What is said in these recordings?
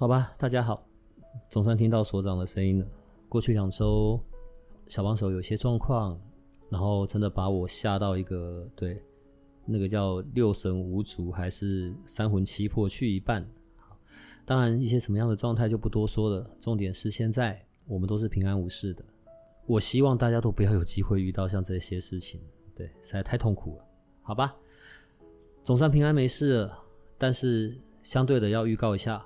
好吧，大家好，总算听到所长的声音了。过去两周，小帮手有些状况，然后真的把我吓到一个，对，那个叫六神无主还是三魂七魄去一半。当然，一些什么样的状态就不多说了。重点是现在我们都是平安无事的。我希望大家都不要有机会遇到像这些事情，对，实在太痛苦了。好吧，总算平安没事了，但是相对的要预告一下。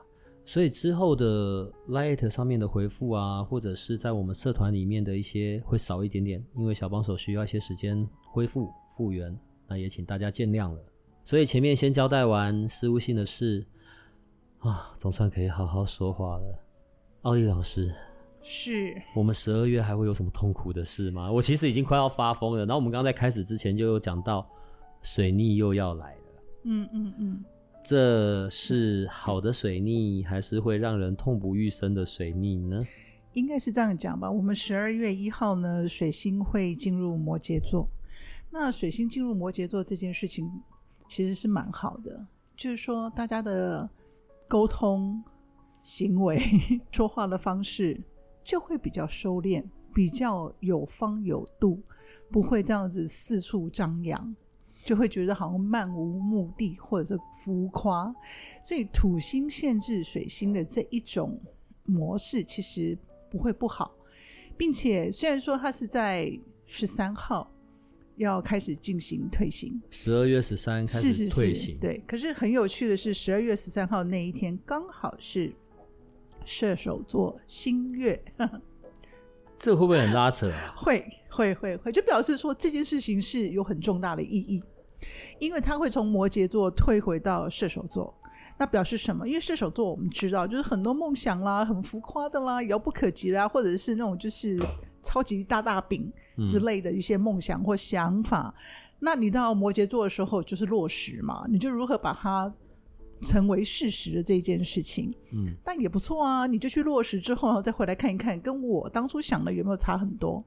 所以之后的 Light 上面的回复啊，或者是在我们社团里面的一些会少一点点，因为小帮手需要一些时间恢复复原，那也请大家见谅了。所以前面先交代完失误性的事啊，总算可以好好说话了。奥利老师，是我们十二月还会有什么痛苦的事吗？我其实已经快要发疯了。然后我们刚刚在开始之前就有讲到水逆又要来了。嗯嗯嗯。这是好的水逆，还是会让人痛不欲生的水逆呢？应该是这样讲吧。我们十二月一号呢，水星会进入摩羯座。那水星进入摩羯座这件事情，其实是蛮好的，就是说大家的沟通、行为、说话的方式就会比较收敛，比较有方有度，不会这样子四处张扬。就会觉得好像漫无目的或者是浮夸，所以土星限制水星的这一种模式其实不会不好，并且虽然说它是在十三号要开始进行退行，十二月十三开始退行，是是是，对。可是很有趣的是，十二月十三号那一天刚好是射手座新月，这会不会很拉扯啊？会会会会，就表示说这件事情是有很重大的意义。因为他会从摩羯座退回到射手座，那表示什么？因为射手座我们知道，就是很多梦想啦，很浮夸的啦，遥不可及啦，或者是那种就是超级大大饼之类的一些梦想或想法。嗯、那你到摩羯座的时候，就是落实嘛，你就如何把它成为事实的这件事情。嗯，但也不错啊，你就去落实之后，然后再回来看一看，跟我当初想的有没有差很多。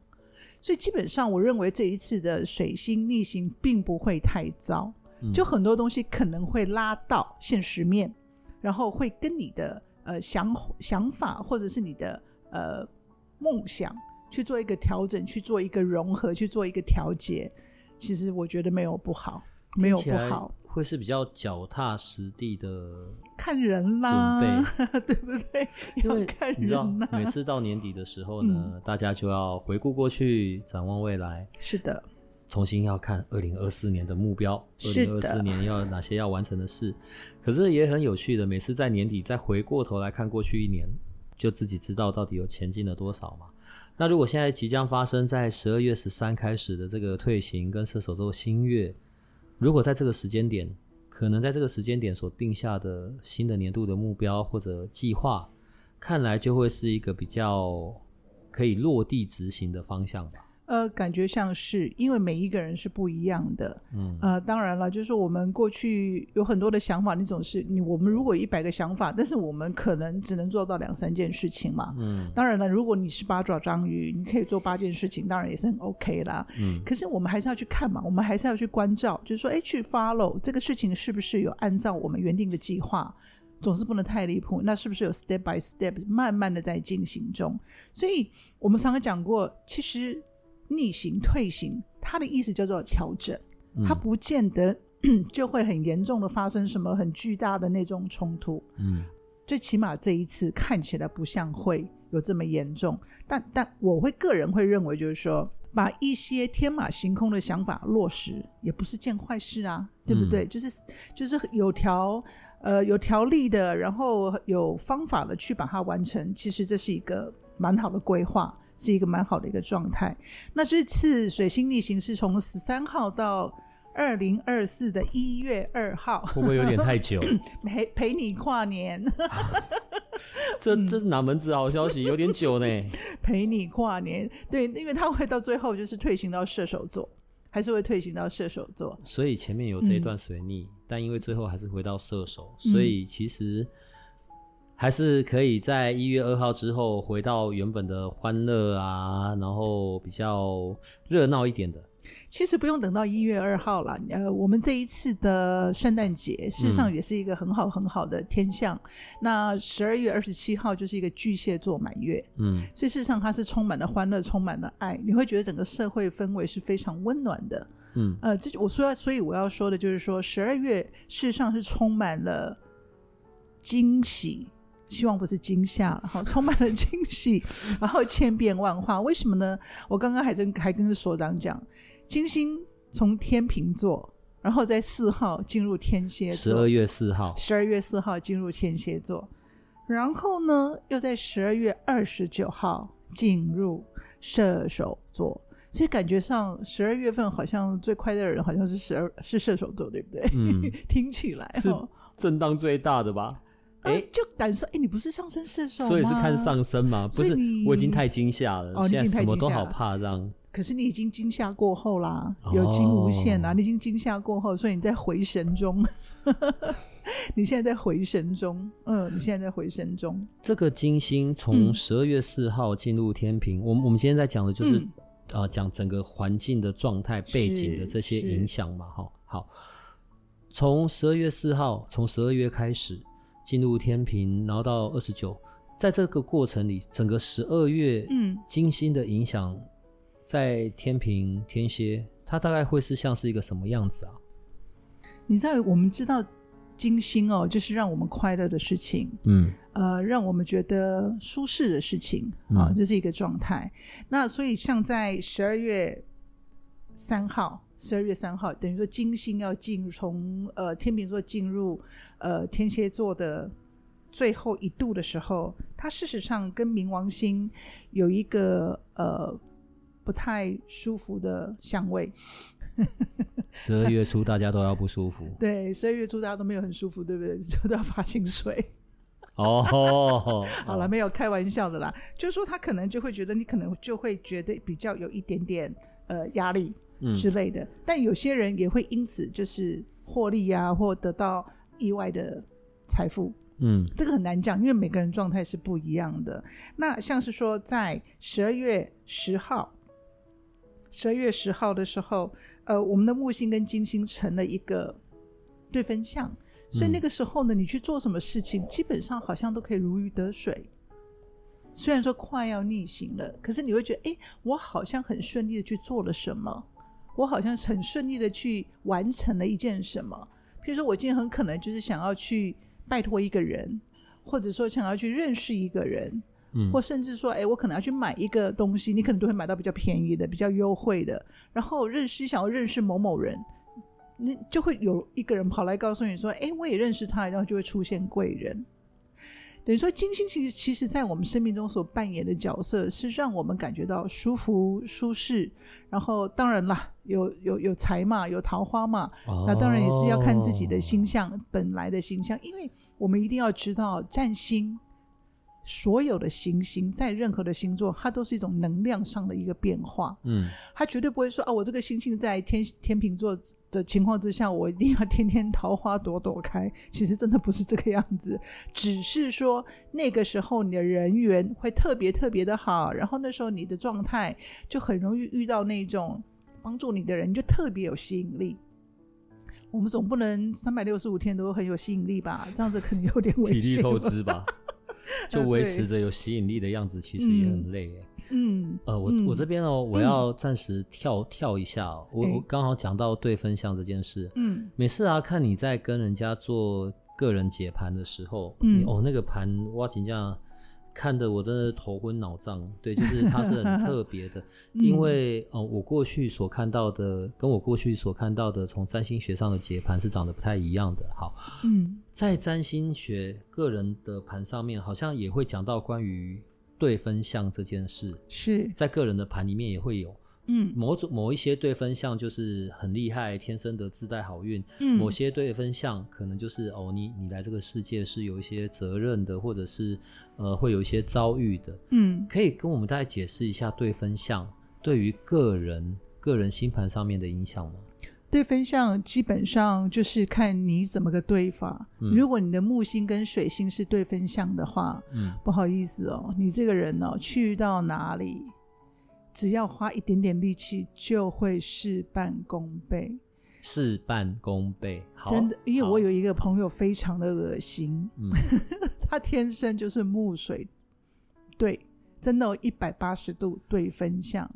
所以基本上，我认为这一次的水星逆行并不会太糟，就很多东西可能会拉到现实面，然后会跟你的呃想想法或者是你的呃梦想去做一个调整，去做一个融合，去做一个调节。其实我觉得没有不好，没有不好。会是比较脚踏实地的，看人啦，准备 对不对？因为看人啦。每次到年底的时候呢，嗯、大家就要回顾过去，展望未来。是的，重新要看二零二四年的目标，二零二四年要哪些要完成的事。可是也很有趣的，每次在年底再回过头来看过去一年，就自己知道到底有前进了多少嘛。那如果现在即将发生在十二月十三开始的这个退行跟射手座新月。如果在这个时间点，可能在这个时间点所定下的新的年度的目标或者计划，看来就会是一个比较可以落地执行的方向吧。呃，感觉像是，因为每一个人是不一样的，嗯，呃，当然了，就是我们过去有很多的想法，那种是你我们如果一百个想法，但是我们可能只能做到两三件事情嘛，嗯，当然了，如果你是八爪章鱼，你可以做八件事情，当然也是很 OK 啦，嗯，可是我们还是要去看嘛，我们还是要去关照，就是说，哎，去 follow 这个事情是不是有按照我们原定的计划，总是不能太离谱，那是不是有 step by step 慢慢的在进行中？所以我们常常讲过，其实。逆行、退行，它的意思叫做调整，它不见得、嗯、就会很严重的发生什么很巨大的那种冲突。嗯，最起码这一次看起来不像会有这么严重。但但我会个人会认为，就是说把一些天马行空的想法落实，也不是件坏事啊，对不对？嗯、就是就是有条呃有条例的，然后有方法的去把它完成，其实这是一个蛮好的规划。是一个蛮好的一个状态。那这次水星逆行是从十三号到二零二四的一月二号，会不会有点太久？陪陪你跨年，这这是哪门子好消息？有点久呢。陪你跨年，对，因为他会到最后就是退行到射手座，还是会退行到射手座。所以前面有这一段水逆，嗯、但因为最后还是回到射手，所以其实。还是可以在一月二号之后回到原本的欢乐啊，然后比较热闹一点的。其实不用等到一月二号了，呃，我们这一次的圣诞节事实上也是一个很好很好的天象。嗯、那十二月二十七号就是一个巨蟹座满月，嗯，所以事实上它是充满了欢乐，充满了爱，你会觉得整个社会氛围是非常温暖的，嗯，呃，这我说，所以我要说的就是说，十二月事实上是充满了惊喜。希望不是惊吓了哈，充满了惊喜，然后千变万化。为什么呢？我刚刚还跟还跟所长讲，金星从天秤座，然后在四号进入天蝎座，十二月四号，十二月四号进入天蝎座，然后呢，又在十二月二十九号进入射手座。所以感觉上十二月份好像最快乐的人好像是十二是射手座，对不对？嗯，听起来是震荡最大的吧？哎、欸，就感受哎、欸，你不是上升射手吗？所以是看上升吗？不是，我已经太惊吓了。现在什么都好怕这样。可是你已经惊吓过后啦，有惊无险啦，哦、你已经惊吓过后，所以你在回神中。你现在在回神中，嗯，你现在在回神中。这个金星从十二月四号进入天平，我我们今天在讲的就是、嗯、呃，讲整个环境的状态、背景的这些影响嘛，哈。好，从十二月四号，从十二月开始。进入天平，然后到二十九，在这个过程里，整个十二月，嗯，金星的影响在天平、天蝎，它大概会是像是一个什么样子啊？你知道，我们知道金星哦，就是让我们快乐的事情，嗯，呃，让我们觉得舒适的事情啊，这、嗯、是一个状态。那所以，像在十二月三号。十二月三号，等于说金星要进入从呃天秤座进入呃天蝎座的最后一度的时候，它事实上跟冥王星有一个呃不太舒服的相位。十二月初大家都要不舒服。对，十二月初大家都没有很舒服，对不对？就都要发薪水。哦，好了，没有开玩笑的啦，就是说他可能就会觉得你可能就会觉得比较有一点点呃压力。之类的，嗯、但有些人也会因此就是获利啊，或得到意外的财富。嗯，这个很难讲，因为每个人状态是不一样的。那像是说，在十二月十号，十二月十号的时候，呃，我们的木星跟金星成了一个对分相，所以那个时候呢，你去做什么事情，基本上好像都可以如鱼得水。虽然说快要逆行了，可是你会觉得，哎，我好像很顺利的去做了什么。我好像很顺利的去完成了一件什么，譬如说，我今天很可能就是想要去拜托一个人，或者说想要去认识一个人，嗯，或甚至说，哎，我可能要去买一个东西，你可能都会买到比较便宜的、比较优惠的，然后认识想要认识某某人，那就会有一个人跑来告诉你说，哎，我也认识他，然后就会出现贵人。等于说，金星其实其实在我们生命中所扮演的角色是让我们感觉到舒服、舒适。然后，当然啦，有有有财嘛，有桃花嘛，哦、那当然也是要看自己的星象，本来的星象，因为我们一定要知道占星。所有的行星在任何的星座，它都是一种能量上的一个变化。嗯，它绝对不会说啊，我这个星星在天天秤座的情况之下，我一定要天天桃花朵朵开。其实真的不是这个样子，只是说那个时候你的人缘会特别特别的好，然后那时候你的状态就很容易遇到那种帮助你的人，就特别有吸引力。我们总不能三百六十五天都很有吸引力吧？这样子可能有点危险。体力透支吧。就维持着有吸引力的样子，其实也很累诶。嗯，呃，我我这边哦，我要暂时跳跳一下。我我刚好讲到对分项这件事。嗯，每次啊，看你在跟人家做个人解盘的时候，嗯，哦，那个盘挖井这样。看得我真的头昏脑胀，对，就是它是很特别的，嗯、因为哦、呃，我过去所看到的，跟我过去所看到的，从占星学上的解盘是长得不太一样的。好，嗯，在占星学个人的盘上面，好像也会讲到关于对分项这件事，是。在个人的盘里面也会有嗯，某种某一些对分项就是很厉害，天生的自带好运。嗯，某些对分项可能就是哦，你你来这个世界是有一些责任的，或者是呃会有一些遭遇的。嗯，可以跟我们大概解释一下对分项对于个人个人星盘上面的影响吗？对分项基本上就是看你怎么个对法。嗯，如果你的木星跟水星是对分项的话，嗯，不好意思哦，你这个人哦，去到哪里，只要花一点点力气，就会事半功倍。事半功倍，真的，因为我有一个朋友非常的恶心，嗯、他天生就是木水，对，真的一百八十度对分相。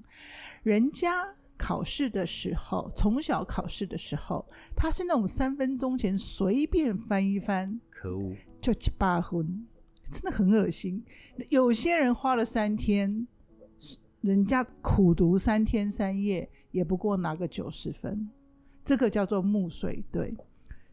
人家考试的时候，从小考试的时候，他是那种三分钟前随便翻一翻，可恶，就七八分，真的很恶心。有些人花了三天。人家苦读三天三夜，也不过拿个九十分，这个叫做木水对。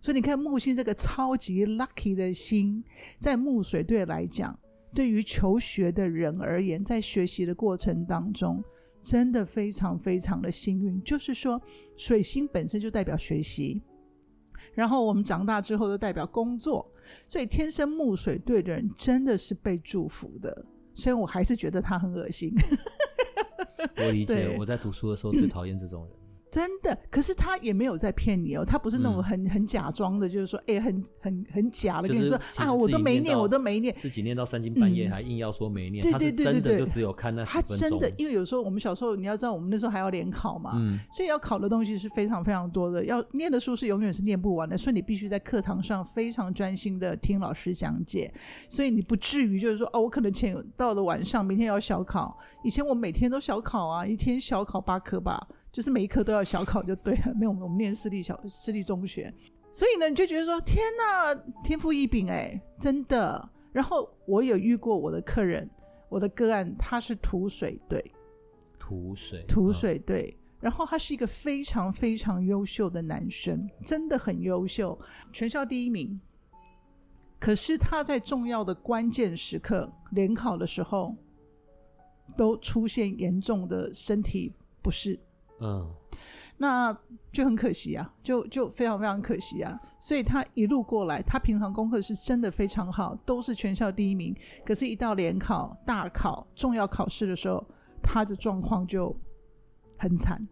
所以你看木星这个超级 lucky 的星，在木水对来讲，对于求学的人而言，在学习的过程当中，真的非常非常的幸运。就是说，水星本身就代表学习，然后我们长大之后都代表工作，所以天生木水对的人真的是被祝福的。虽然我还是觉得他很恶心。我理解，我在读书的时候最讨厌这种人。真的，可是他也没有在骗你哦，他不是那种很、嗯、很假装的，就是说，哎、欸，很很很假的跟你说啊，我都没念，我都没念，自己念到三更半夜还硬要说没念，嗯、他是真的就只有看那。他真的，因为有时候我们小时候你要知道，我们那时候还要联考嘛，嗯，所以要考的东西是非常非常多的，要念的书是永远是念不完的，所以你必须在课堂上非常专心的听老师讲解，所以你不至于就是说，哦，我可能前到了晚上，明天要小考，以前我每天都小考啊，一天小考八科吧。就是每一科都要小考就对了，没有我们念私立小私立中学，所以呢，你就觉得说天哪，天赋异禀哎，真的。然后我有遇过我的客人，我的个案他是土水队，土水土水队，然后他是一个非常非常优秀的男生，真的很优秀，全校第一名。可是他在重要的关键时刻联考的时候，都出现严重的身体不适。嗯，那就很可惜啊，就就非常非常可惜啊。所以他一路过来，他平常功课是真的非常好，都是全校第一名。可是，一到联考、大考、重要考试的时候，他的状况就很惨。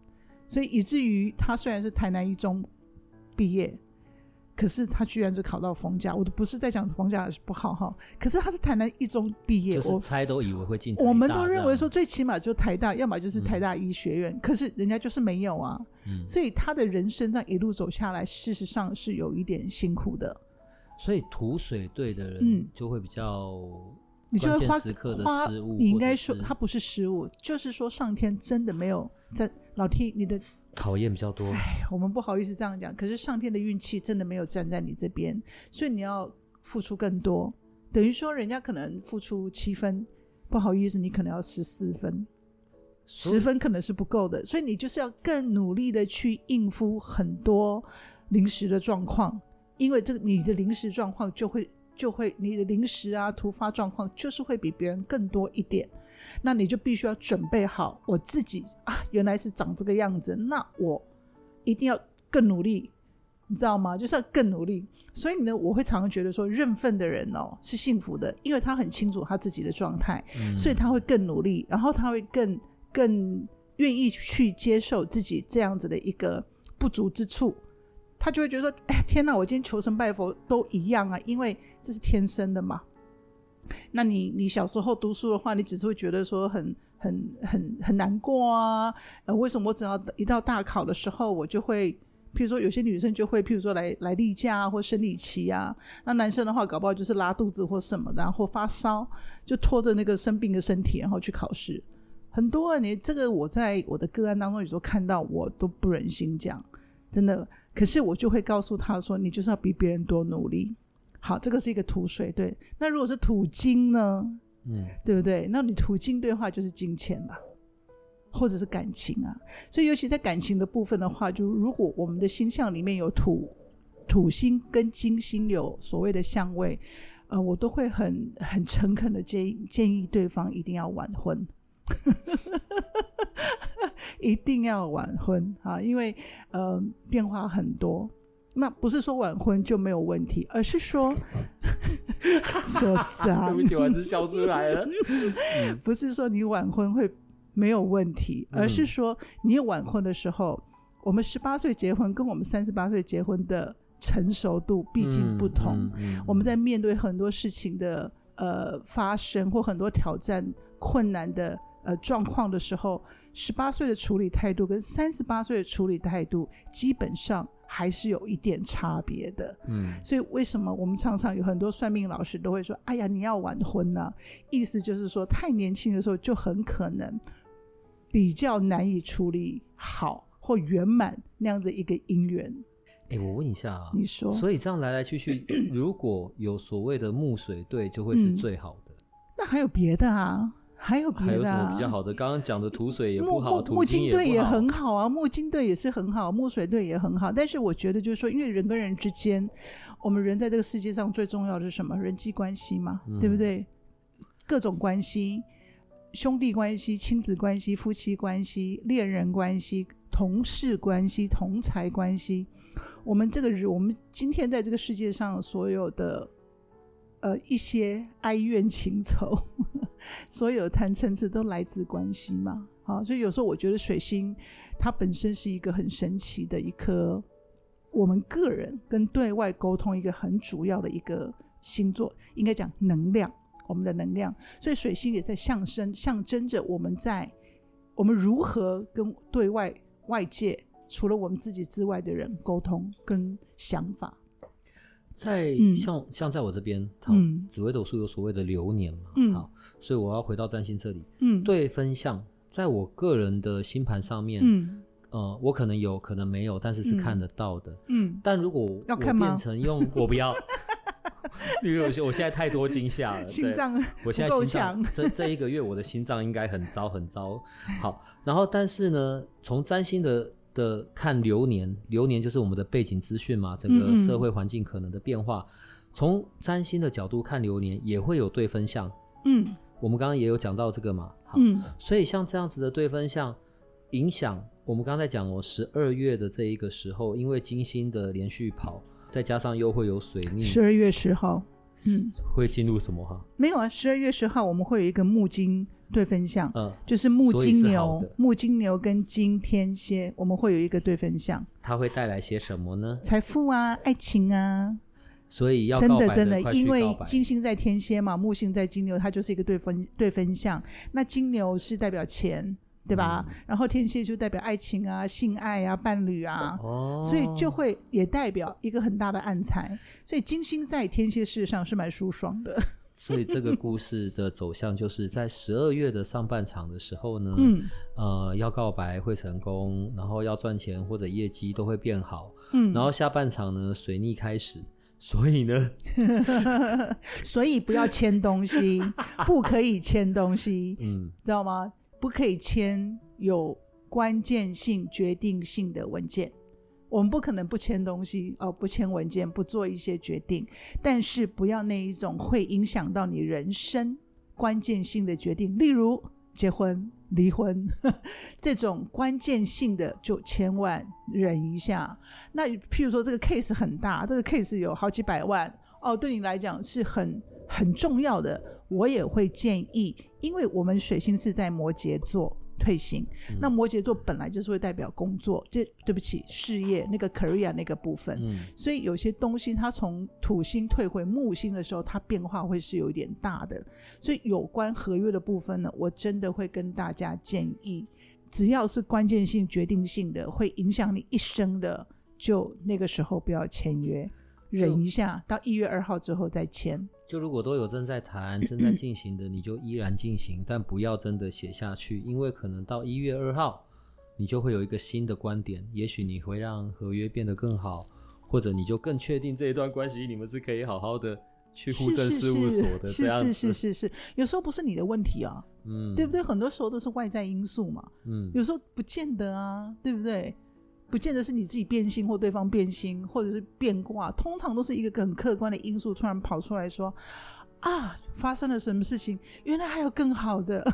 所以以至于他虽然是台南一中毕业。可是他居然只考到逢甲，我都不是在讲逢甲是不好哈。可是他是台南一中毕业，就是猜都以为会进。我们都认为说最起码就台大，要么就是台大医学院。嗯、可是人家就是没有啊，嗯、所以他的人生这样一路走下来，事实上是有一点辛苦的。所以土水队的人就会比较，你就会花时刻的失误。你应该说他不是失误，就是说上天真的没有在老天你的。考验比较多，哎，我们不好意思这样讲，可是上天的运气真的没有站在你这边，所以你要付出更多。等于说，人家可能付出七分，不好意思，你可能要十四分，十分可能是不够的，所以你就是要更努力的去应付很多临时的状况，因为这个你的临时状况就会就会你的临时啊突发状况就是会比别人更多一点。那你就必须要准备好，我自己啊，原来是长这个样子，那我一定要更努力，你知道吗？就是要更努力。所以呢，我会常常觉得说，认份的人哦是幸福的，因为他很清楚他自己的状态，嗯、所以他会更努力，然后他会更更愿意去接受自己这样子的一个不足之处，他就会觉得说，哎，天哪，我今天求神拜佛都一样啊，因为这是天生的嘛。那你你小时候读书的话，你只是会觉得说很很很很难过啊？呃，为什么我只要一到大考的时候，我就会，譬如说有些女生就会，譬如说来来例假，或生理期啊。那男生的话，搞不好就是拉肚子或什么，然后发烧，就拖着那个生病的身体，然后去考试。很多啊，你这个我在我的个案当中有时候看到，我都不忍心讲，真的。可是我就会告诉他说，你就是要比别人多努力。好，这个是一个土水对。那如果是土金呢？嗯，对不对？那你土金对话，就是金钱了，或者是感情啊。所以，尤其在感情的部分的话，就如果我们的星象里面有土土星跟金星有所谓的相位，呃，我都会很很诚恳的建议建议对方一定要晚婚。一定要晚婚啊，因为呃变化很多。那不是说晚婚就没有问题，而是说 说脏，对不起，我还是笑出来了。不是说你晚婚会没有问题，而是说你晚婚的时候，我们十八岁结婚跟我们三十八岁结婚的成熟度毕竟不同，我们在面对很多事情的呃发生或很多挑战困难的呃状况的时候，十八岁的处理态度跟三十八岁的处理态度基本上。还是有一点差别的，嗯，所以为什么我们常常有很多算命老师都会说：“哎呀，你要晚婚呢？”意思就是说，太年轻的时候就很可能比较难以处理好或圆满那样子一个姻缘。哎，我问一下啊，你说，所以这样来来去去，如果有所谓的木水对，就会是最好的。嗯，那还有别的啊？还有别的、啊、还有什么比较好的？刚刚讲的土水也不好，木木金队也很好啊，木金队也是很好，木水队也很好。但是我觉得就是说，因为人跟人之间，我们人在这个世界上最重要的是什么？人际关系嘛，嗯、对不对？各种关系，兄弟关系、亲子关系、夫妻关系、恋人关系、同事关系、同财关系。我们这个人，我们今天在这个世界上所有的呃一些哀怨情仇。所有贪嗔痴都来自关系嘛，好，所以有时候我觉得水星它本身是一个很神奇的一颗，我们个人跟对外沟通一个很主要的一个星座，应该讲能量，我们的能量，所以水星也在象征象征着我们在我们如何跟对外外界除了我们自己之外的人沟通跟想法。在像、嗯、像在我这边，好，紫微斗数有所谓的流年嘛，嗯、好，所以我要回到占星这里，嗯，对分相，在我个人的星盘上面，嗯，呃，我可能有可能没有，但是是看得到的，嗯，但如果我变成用我不要，因为我我现在太多惊吓了，心脏，我现在心脏这这一个月我的心脏应该很糟很糟，好，然后但是呢，从占星的。的看流年，流年就是我们的背景资讯嘛，整个社会环境可能的变化。从占星的角度看流年，也会有对分项。嗯，我们刚刚也有讲到这个嘛。好，嗯，所以像这样子的对分项，影响我们刚才讲哦，十二月的这一个时候，因为金星的连续跑，再加上又会有水逆。十二月十号，嗯，会进入什么哈？没有啊，十二月十号我们会有一个木金。对分项，嗯，就是木金牛，木金牛跟金天蝎，我们会有一个对分项。它会带来些什么呢？财富啊，爱情啊。所以要真的真的，因为金星在天蝎嘛，木星在金牛，它就是一个对分对分项。那金牛是代表钱，对吧？嗯、然后天蝎就代表爱情啊、性爱啊、伴侣啊。哦。所以就会也代表一个很大的暗财。所以金星在天蝎事实上是蛮舒爽的。所以这个故事的走向就是在十二月的上半场的时候呢，嗯，呃，要告白会成功，然后要赚钱或者业绩都会变好，嗯，然后下半场呢，水逆开始，所以呢，所以不要签东西，不可以签东西，嗯，知道吗？不可以签有关键性、决定性的文件。我们不可能不签东西哦，不签文件，不做一些决定，但是不要那一种会影响到你人生关键性的决定，例如结婚、离婚呵 这种关键性的，就千万忍一下。那譬如说这个 case 很大，这个 case 有好几百万哦，对你来讲是很很重要的，我也会建议，因为我们水星是在摩羯座。退行，嗯、那摩羯座本来就是会代表工作，这对不起，事业那个 career 那个部分，嗯、所以有些东西它从土星退回木星的时候，它变化会是有一点大的。所以有关合约的部分呢，我真的会跟大家建议，只要是关键性、决定性的，会影响你一生的，就那个时候不要签约，忍一下，到一月二号之后再签。就如果都有正在谈、正在进行的，你就依然进行，但不要真的写下去，因为可能到一月二号，你就会有一个新的观点，也许你会让合约变得更好，或者你就更确定这一段关系你们是可以好好的去互证事务所的这样子。是是是是是，有时候不是你的问题啊，嗯，对不对？很多时候都是外在因素嘛，嗯，有时候不见得啊，对不对？不见得是你自己变心或对方变心，或者是变卦，通常都是一个很客观的因素突然跑出来说，啊，发生了什么事情？原来还有更好的，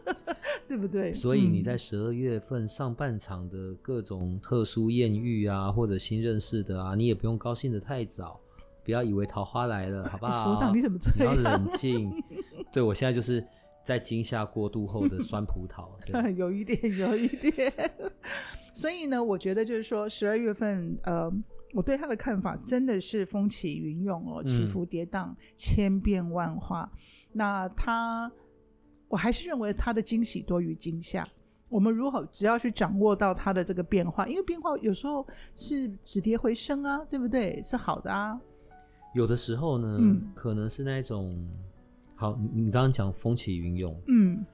对不对？所以你在十二月份上半场的各种特殊艳遇啊，或者新认识的啊，你也不用高兴的太早，不要以为桃花来了，好不好？所长，你怎么这样？你要冷静。对，我现在就是在惊吓过度后的酸葡萄，有一点，有一点。所以呢，我觉得就是说，十二月份，呃，我对他的看法真的是风起云涌哦，起伏跌宕，嗯、千变万化。那他，我还是认为他的惊喜多于惊吓。我们如何只要去掌握到他的这个变化，因为变化有时候是止跌回升啊，对不对？是好的啊。有的时候呢，嗯、可能是那种，好，你你刚刚讲风起云涌，嗯，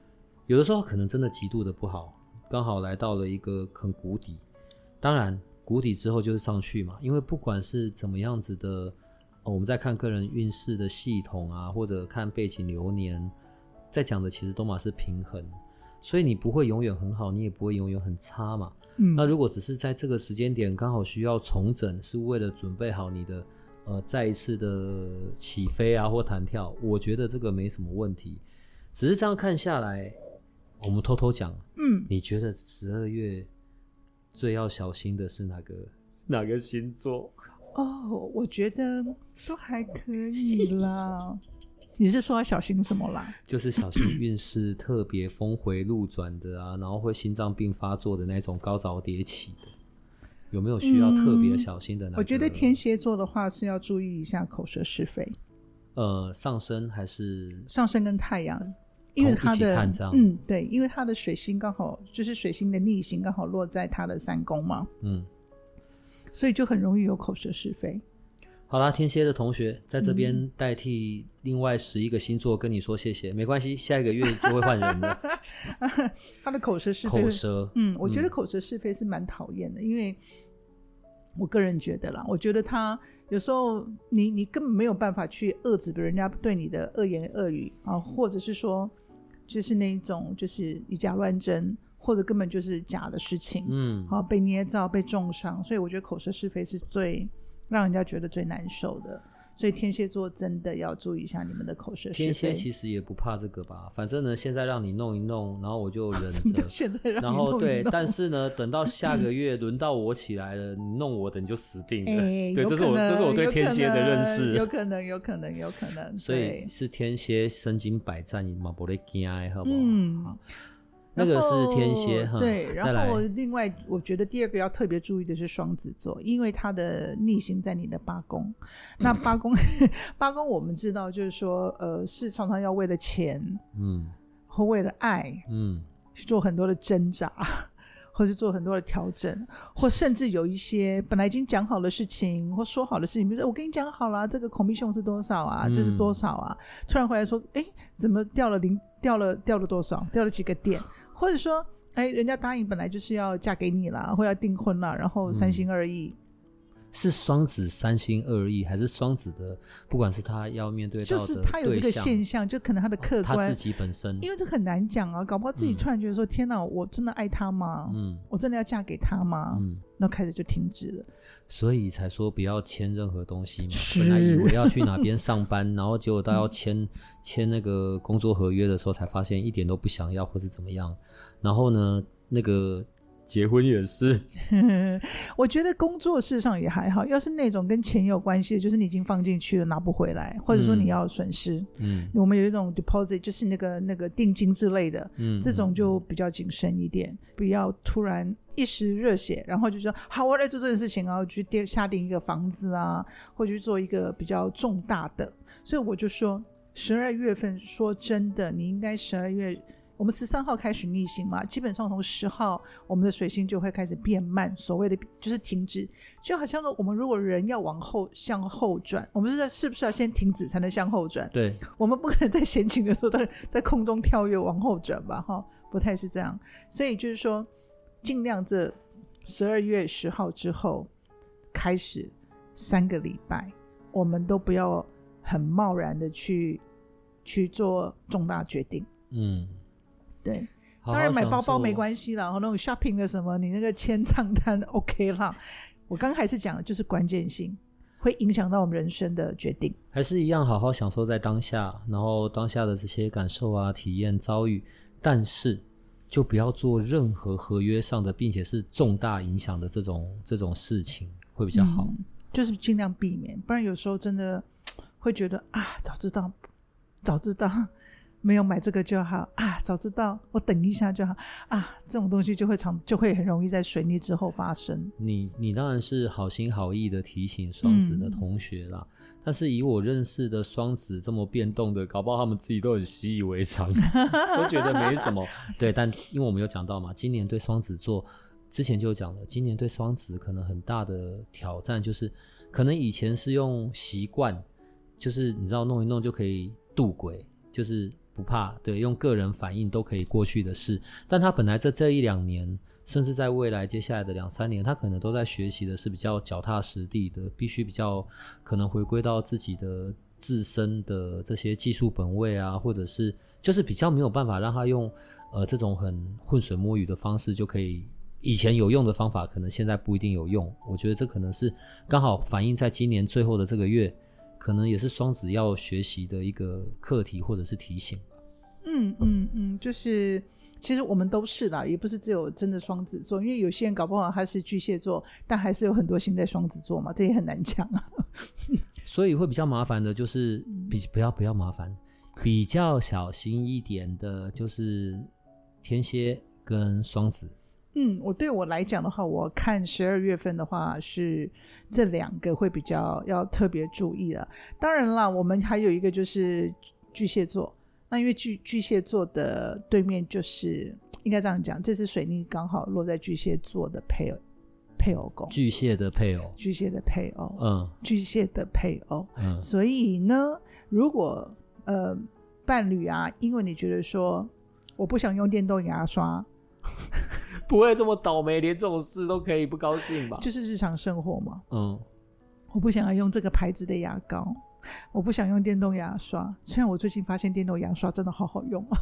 有的时候可能真的极度的不好。刚好来到了一个很谷底，当然谷底之后就是上去嘛。因为不管是怎么样子的，哦，我们在看个人运势的系统啊，或者看背景流年，在讲的其实都嘛是平衡，所以你不会永远很好，你也不会永远很差嘛。嗯，那如果只是在这个时间点刚好需要重整，是为了准备好你的呃再一次的起飞啊或弹跳，我觉得这个没什么问题。只是这样看下来。我们偷偷讲，嗯，你觉得十二月最要小心的是哪个 哪个星座？哦，我觉得都还可以啦。你是说要小心什么啦？就是小心运势特别峰回路转的啊，然后会心脏病发作的那种高潮迭起的，有没有需要特别小心的呢？我觉得天蝎座的话是要注意一下口舌是非。呃，上升还是上升跟太阳？因为他的嗯，对，因为他的水星刚好就是水星的逆行，刚好落在他的三宫嘛，嗯，所以就很容易有口舌是非。好啦，天蝎的同学在这边代替另外十一个星座跟你说谢谢，嗯、没关系，下一个月就会换人了。他的口舌是非，口舌，嗯，我觉得口舌是非是蛮讨厌的，嗯、因为我个人觉得啦，我觉得他有时候你你根本没有办法去遏制人家对你的恶言恶语啊，或者是说。就是那一种，就是以假乱真，或者根本就是假的事情，嗯，好被捏造、被重伤，所以我觉得口舌是非是最让人家觉得最难受的。所以天蝎座真的要注意一下你们的口舌。天蝎其实也不怕这个吧，反正呢，现在让你弄一弄，然后我就忍着。现在让你弄一弄，然后对，但是呢，等到下个月轮到我起来了，你弄我的你就死定了。欸、对，这是我这是我对天蝎的认识。有可能，有可能，有可能。所以是天蝎身经百战，你嘛不会惊，好不好？嗯。好那个是天蝎哈，对，然后另外我觉得第二个要特别注意的是双子座，因为它的逆行在你的八宫。那 八宫，八宫我们知道就是说，呃，是常常要为了钱，嗯，或为了爱，嗯，去做很多的挣扎，或是做很多的调整，或甚至有一些本来已经讲好的事情或说好的事情，比如说我跟你讲好了，这个 commission 是多少啊，就是多少啊，突然回来说，哎，怎么掉了零，掉了掉了多少，掉了几个点。或者说，哎，人家答应本来就是要嫁给你啦，或要订婚啦，然后三心二意。嗯、是双子三心二意，还是双子的？不管是他要面对到的，就是他有这个现象，就可能他的客观、哦、他自己本身，因为这很难讲啊，搞不好自己突然觉得说：“嗯、天哪，我真的爱他吗？嗯，我真的要嫁给他吗？嗯，那开始就停止了。所以才说不要签任何东西嘛。本来以为要去哪边上班，然后结果到要签签、嗯、那个工作合约的时候，才发现一点都不想要，或是怎么样。然后呢，那个结婚也是，我觉得工作事上也还好。要是那种跟钱有关系的，就是你已经放进去了拿不回来，或者说你要损失，嗯，我们有一种 deposit，就是那个那个定金之类的，嗯，这种就比较谨慎一点，不要突然一时热血，然后就说好，我来做这件事情啊，去定下定一个房子啊，或去做一个比较重大的。所以我就说，十二月份说真的，你应该十二月。我们十三号开始逆行嘛，基本上从十号，我们的水星就会开始变慢，所谓的就是停止，就好像说我们如果人要往后向后转，我们是在是不是要先停止才能向后转？对，我们不可能在闲情的时候在在空中跳跃往后转吧？哈，不太是这样，所以就是说，尽量这十二月十号之后开始三个礼拜，我们都不要很贸然的去去做重大决定，嗯。对，当然买包包没关系啦，然后那种 shopping 的什么，你那个签账单 OK 啦。我刚开始讲的就是关键性，会影响到我们人生的决定。还是一样，好好享受在当下，然后当下的这些感受啊、体验、遭遇，但是就不要做任何合约上的，并且是重大影响的这种这种事情，会比较好。嗯，就是尽量避免，不然有时候真的会觉得啊，早知道，早知道。没有买这个就好啊！早知道我等一下就好啊！这种东西就会常就会很容易在水逆之后发生。你你当然是好心好意的提醒双子的同学啦，嗯、但是以我认识的双子这么变动的，搞不好他们自己都很习以为常，都觉得没什么。对，但因为我们有讲到嘛，今年对双子座之前就讲了，今年对双子可能很大的挑战就是，可能以前是用习惯，就是你知道弄一弄就可以渡鬼，就是。不怕，对，用个人反应都可以过去的事。但他本来在这一两年，甚至在未来接下来的两三年，他可能都在学习的是比较脚踏实地的，必须比较可能回归到自己的自身的这些技术本位啊，或者是就是比较没有办法让他用呃这种很浑水摸鱼的方式就可以，以前有用的方法，可能现在不一定有用。我觉得这可能是刚好反映在今年最后的这个月。可能也是双子要学习的一个课题或者是提醒吧。嗯嗯嗯，就是其实我们都是啦，也不是只有真的双子座，因为有些人搞不好他是巨蟹座，但还是有很多星在双子座嘛，这也很难讲啊。所以会比较麻烦的，就是比不要不要麻烦，比较小心一点的，就是天蝎跟双子。嗯，我对我来讲的话，我看十二月份的话是这两个会比较要特别注意了。当然啦，我们还有一个就是巨蟹座。那因为巨巨蟹座的对面就是应该这样讲，这次水逆刚好落在巨蟹座的配偶配偶宫。巨蟹的配偶，巨蟹的配偶，嗯，巨蟹的配偶，嗯。所以呢，如果呃伴侣啊，因为你觉得说我不想用电动牙刷。不会这么倒霉，连这种事都可以不高兴吧？就是日常生活嘛。嗯，我不想要用这个牌子的牙膏，我不想用电动牙刷。虽然我最近发现电动牙刷真的好好用啊，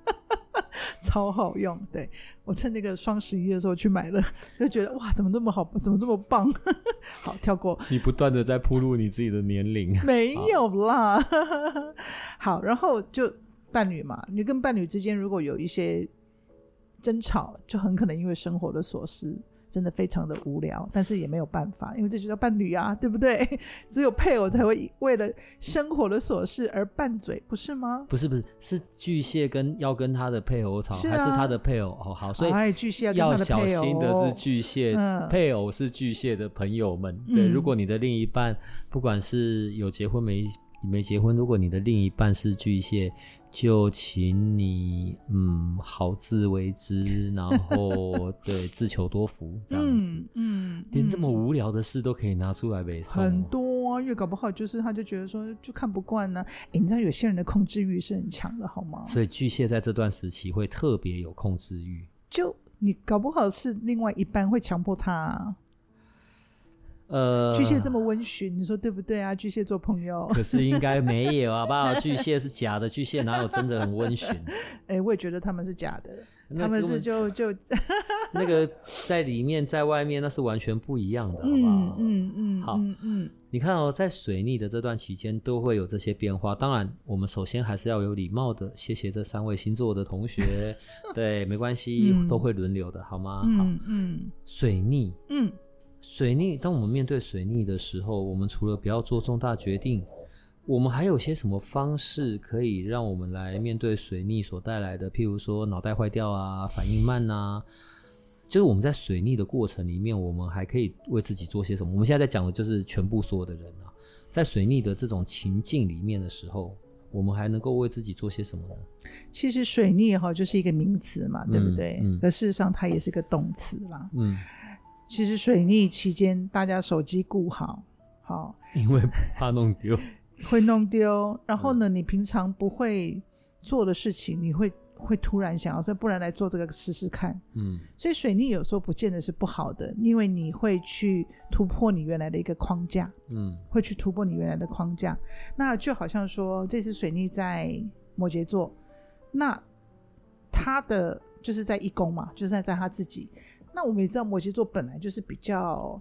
超好用。对，我趁那个双十一的时候去买了，就觉得哇，怎么这么好，怎么这么棒？好，跳过。你不断的在铺路你自己的年龄。没有啦。好，然后就伴侣嘛，你跟伴侣之间如果有一些。争吵就很可能因为生活的琐事，真的非常的无聊，但是也没有办法，因为这就叫伴侣啊，对不对？只有配偶才会为了生活的琐事而拌嘴，不是吗？不是不是，是巨蟹跟要跟他的配偶吵，是啊、还是他的配偶？哦好，所以哎，巨蟹要小心的是巨蟹，嗯、配偶是巨蟹的朋友们。对、嗯，如果你的另一半不管是有结婚没没结婚，如果你的另一半是巨蟹。就请你嗯好自为之，然后对自求多福这样子，嗯，嗯，连这么无聊的事都可以拿出来背诵，很多啊，因为搞不好就是他就觉得说就看不惯呢、啊。你知道有些人的控制欲是很强的，好吗？所以巨蟹在这段时期会特别有控制欲，就你搞不好是另外一半会强迫他、啊。呃，巨蟹这么温驯，你说对不对啊？巨蟹做朋友，可是应该没有啊不好？巨蟹是假的，巨蟹哪有真的很温驯？哎、欸，我也觉得他们是假的，他们是就就 那个在里面在外面那是完全不一样的，好不好？嗯嗯嗯，好，嗯嗯，你看哦，在水逆的这段期间都会有这些变化。当然，我们首先还是要有礼貌的谢谢这三位星座的同学，对，没关系，嗯、都会轮流的，好吗？好，嗯嗯，水逆，嗯。水逆，当我们面对水逆的时候，我们除了不要做重大决定，我们还有些什么方式可以让我们来面对水逆所带来的？譬如说脑袋坏掉啊，反应慢啊，就是我们在水逆的过程里面，我们还可以为自己做些什么？我们现在在讲的就是全部所有的人啊，在水逆的这种情境里面的时候，我们还能够为自己做些什么呢？其实水逆哈就是一个名词嘛，对不对？嗯。可事实上它也是个动词啦。嗯。其实水逆期间，大家手机顾好，好，因为怕弄丢，会弄丢。然后呢，嗯、你平常不会做的事情，你会会突然想要说，不然来做这个试试看。嗯，所以水逆有时候不见得是不好的，因为你会去突破你原来的一个框架。嗯，会去突破你原来的框架。那就好像说，这次水逆在摩羯座，那他的就是在一宫嘛，就是在在他自己。那我们也知道摩羯座本来就是比较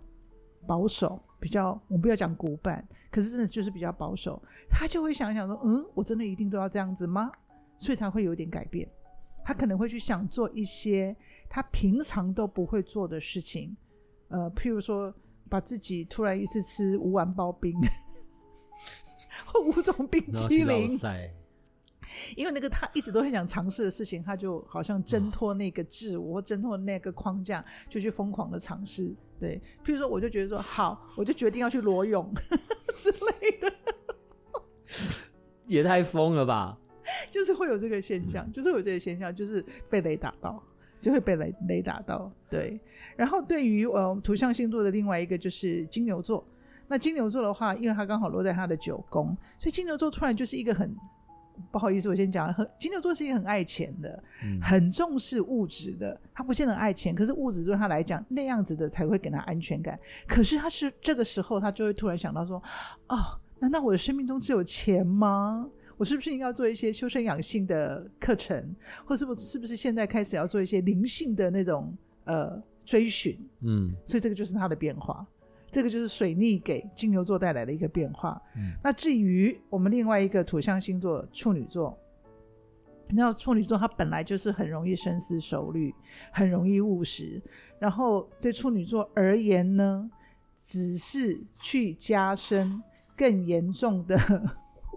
保守，比较我们不要讲古板，可是真的就是比较保守，他就会想一想说，嗯，我真的一定都要这样子吗？所以他会有点改变，他可能会去想做一些他平常都不会做的事情，呃，譬如说把自己突然一次吃五碗刨冰，或五种冰淇淋，因为那个他一直都很想尝试的事情，他就好像挣脱那个自我，挣脱那个框架，就去疯狂的尝试。对，譬如说，我就觉得说好，我就决定要去裸泳 之类的，也太疯了吧！就是会有这个现象，就是有这个现象，就是被雷打到，就会被雷雷打到。对，然后对于呃图像星座的另外一个就是金牛座，那金牛座的话，因为它刚好落在它的九宫，所以金牛座突然就是一个很不好意思，我先讲，很金牛座是一个很爱钱的，嗯、很重视物质的，他不见得爱钱，可是物质对他来讲那样子的才会给他安全感。可是他是这个时候，他就会突然想到说，哦，难道我的生命中只有钱吗？我是不是应该要做一些修身养性的课程，或是不是不是现在开始要做一些灵性的那种呃追寻？嗯，所以这个就是他的变化，这个就是水逆给金牛座带来的一个变化。嗯，那至于我们另外一个土象星座处女座，那处女座他本来就是很容易深思熟虑，很容易务实，然后对处女座而言呢，只是去加深更严重的。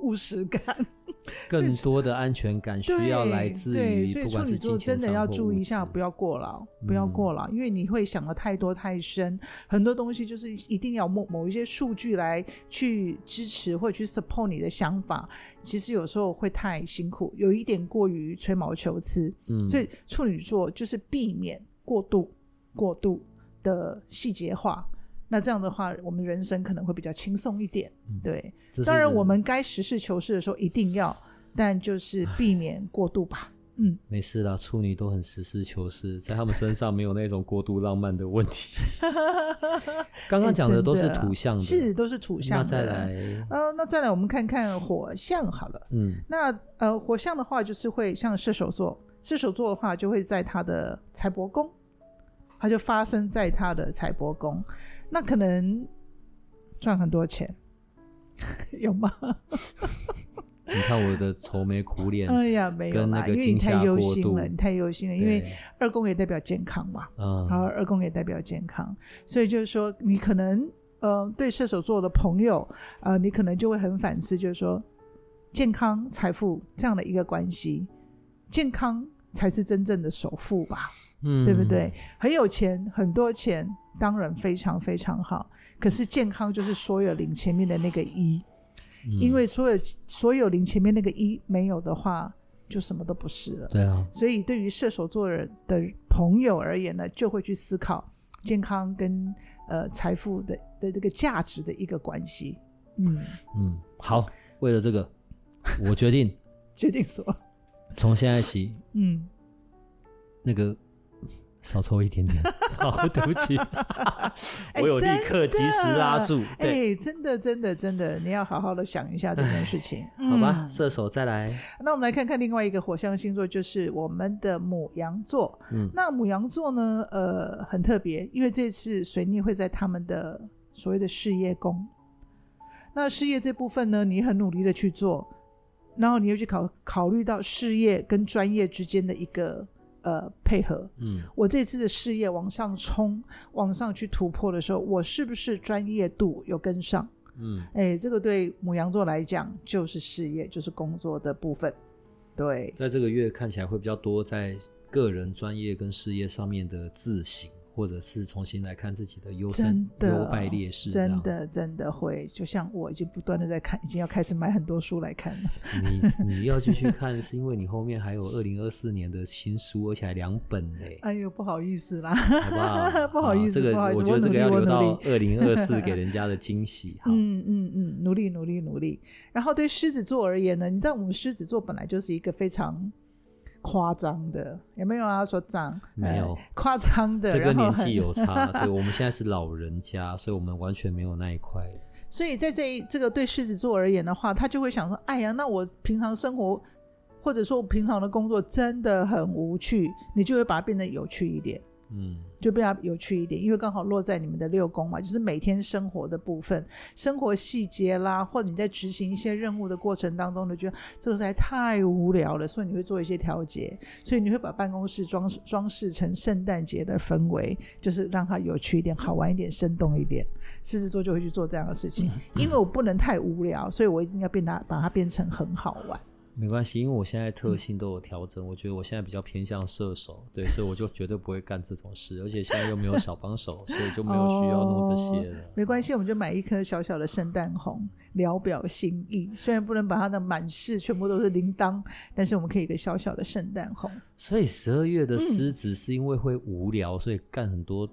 务实感，更多的安全感需要来自于，不管是金钱上或物质。所以处女座真的要注意一下，不要过劳，不要过劳，因为你会想的太多太深，很多东西就是一定要某某一些数据来去支持或者去 support 你的想法，其实有时候会太辛苦，有一点过于吹毛求疵。嗯，所以处女座就是避免过度、过度的细节化。那这样的话，我们人生可能会比较轻松一点。嗯、对，当然我们该实事求是的时候一定要，但就是避免过度吧。嗯，没事啦，处女都很实事求是，在他们身上没有那种过度浪漫的问题。刚刚讲的都是土象的，的是都是土象的。那再来，呃，那再来，我们看看火象好了。嗯，那呃，火象的话就是会像射手座，射手座的话就会在他的财帛宫，它就发生在他的财帛宫。那可能赚很多钱，有吗？你看我的愁眉苦脸，哎呀，没有啦，因为你太忧心了，你太忧心了。因为二宫也代表健康嘛，嗯，好，二宫也代表健康，所以就是说，你可能呃，对射手座的朋友啊、呃，你可能就会很反思，就是说，健康、财富这样的一个关系，健康才是真正的首富吧，嗯，对不对？很有钱，很多钱。当然非常非常好，可是健康就是所有零前面的那个一，嗯、因为所有所有零前面那个一没有的话，就什么都不是了。对啊，所以对于射手座人的朋友而言呢，就会去思考健康跟呃财富的的这个价值的一个关系。嗯嗯，好，为了这个，我决定 决定说，从现在起，嗯，那个。少抽一点点，好，对不起，我有立刻及时拉住。哎、欸，真的，真的，真的，你要好好的想一下这件事情，嗯、好吧？射手再来，那我们来看看另外一个火象星座，就是我们的母羊座。嗯，那母羊座呢，呃，很特别，因为这次水逆会在他们的所谓的事业宫。那事业这部分呢，你很努力的去做，然后你又去考考虑到事业跟专业之间的一个。呃，配合，嗯，我这次的事业往上冲，往上去突破的时候，我是不是专业度有跟上？嗯，哎，这个对母羊座来讲就是事业，就是工作的部分。对，在这个月看起来会比较多在个人专业跟事业上面的自省。或者是重新来看自己的优胜、优败劣势，真的真的会，就像我已经不断的在看，已经要开始买很多书来看了。你你要继续看，是因为你后面还有二零二四年的新书，而且还两本嘞。哎呦，不好意思啦，好不好？不好意思，这个我觉得这个要留到二零二四给 人家的惊喜。嗯嗯嗯，努力努力努力。然后对狮子座而言呢，你知道我们狮子座本来就是一个非常。夸张的有没有啊？说脏没有夸张的，这个年纪有差。对，我们现在是老人家，所以我们完全没有那一块。所以在这一这个对狮子座而言的话，他就会想说：“哎呀，那我平常生活或者说我平常的工作真的很无趣，你就会把它变得有趣一点。”嗯，就比较有趣一点，因为刚好落在你们的六宫嘛，就是每天生活的部分，生活细节啦，或者你在执行一些任务的过程当中，你觉得这个实在太无聊了，所以你会做一些调节，所以你会把办公室装饰装饰成圣诞节的氛围，就是让它有趣一点、好玩一点、生动一点。狮子座就会去做这样的事情，因为我不能太无聊，所以我一定要变它，把它变成很好玩。没关系，因为我现在特性都有调整，嗯、我觉得我现在比较偏向射手，对，所以我就绝对不会干这种事，而且现在又没有小帮手，所以就没有需要弄这些了。哦、没关系，我们就买一颗小小的圣诞红，聊表心意。虽然不能把它的满室全部都是铃铛，但是我们可以一个小小的圣诞红。所以十二月的狮子是因为会无聊，嗯、所以干很多